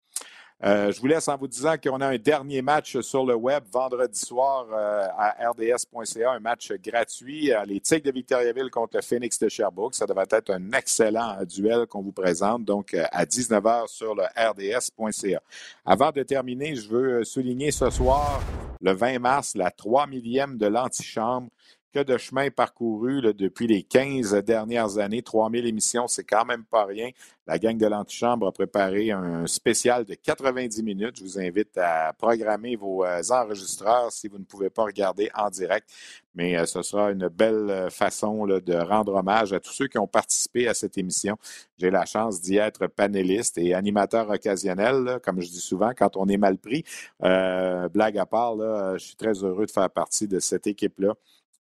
Euh, je vous laisse en vous disant qu'on a un dernier match sur le web vendredi soir euh, à rds.ca, un match gratuit. Euh, les Tigres de Victoriaville contre le Phoenix de Sherbrooke. Ça devrait être un excellent duel qu'on vous présente, donc à 19h sur le rds.ca. Avant de terminer, je veux souligner ce soir, le 20 mars, la 3 millième de l'antichambre que de chemin parcouru depuis les 15 dernières années. 3000 émissions, c'est quand même pas rien. La gang de l'antichambre a préparé un spécial de 90 minutes. Je vous invite à programmer vos euh, enregistreurs si vous ne pouvez pas regarder en direct. Mais euh, ce sera une belle euh, façon de rendre hommage à tous ceux qui ont participé à cette émission. J'ai la chance d'y être panéliste et animateur occasionnel, comme je dis souvent, quand on est mal pris. blague à part, je suis très heureux de faire partie de cette équipe-là.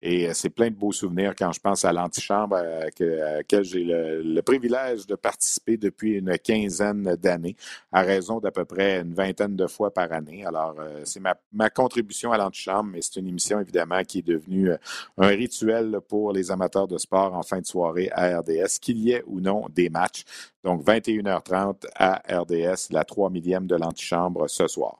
Et euh, c'est plein de beaux souvenirs quand je pense à l'antichambre à, laquelle j'ai le, privilège de participer depuis une quinzaine d'années, à raison d'à peu près une vingtaine de fois par année. Alors, euh, c'est ma, contribution à l'antichambre, mais c'est une émission évidemment qui est devenue euh, un rituel pour les amateurs de sport en fin de soirée à RDS, qu'il y ait ou non des matchs. Donc, 21h30 à RDS, la 3 millième de l'antichambre ce soir.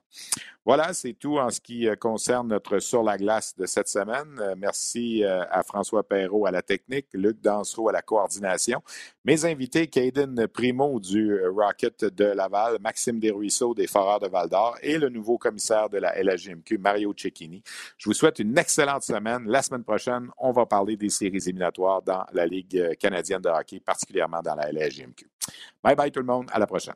Voilà, c'est tout en ce qui euh, concerne notre sur la glace de cette semaine. Euh, merci euh, à François Perrault à la technique, Luc Dansereau à la coordination. Mes invités, Caden Primo du Rocket de Laval, Maxime Desruisseaux des Foreurs de Val-d'Or et le nouveau commissaire de la LHGMQ, Mario Cecchini. Je vous souhaite une excellente semaine. La semaine prochaine, on va parler des séries éliminatoires dans la Ligue canadienne de hockey, particulièrement dans la LHGMQ. Bye bye tout le monde. À la prochaine.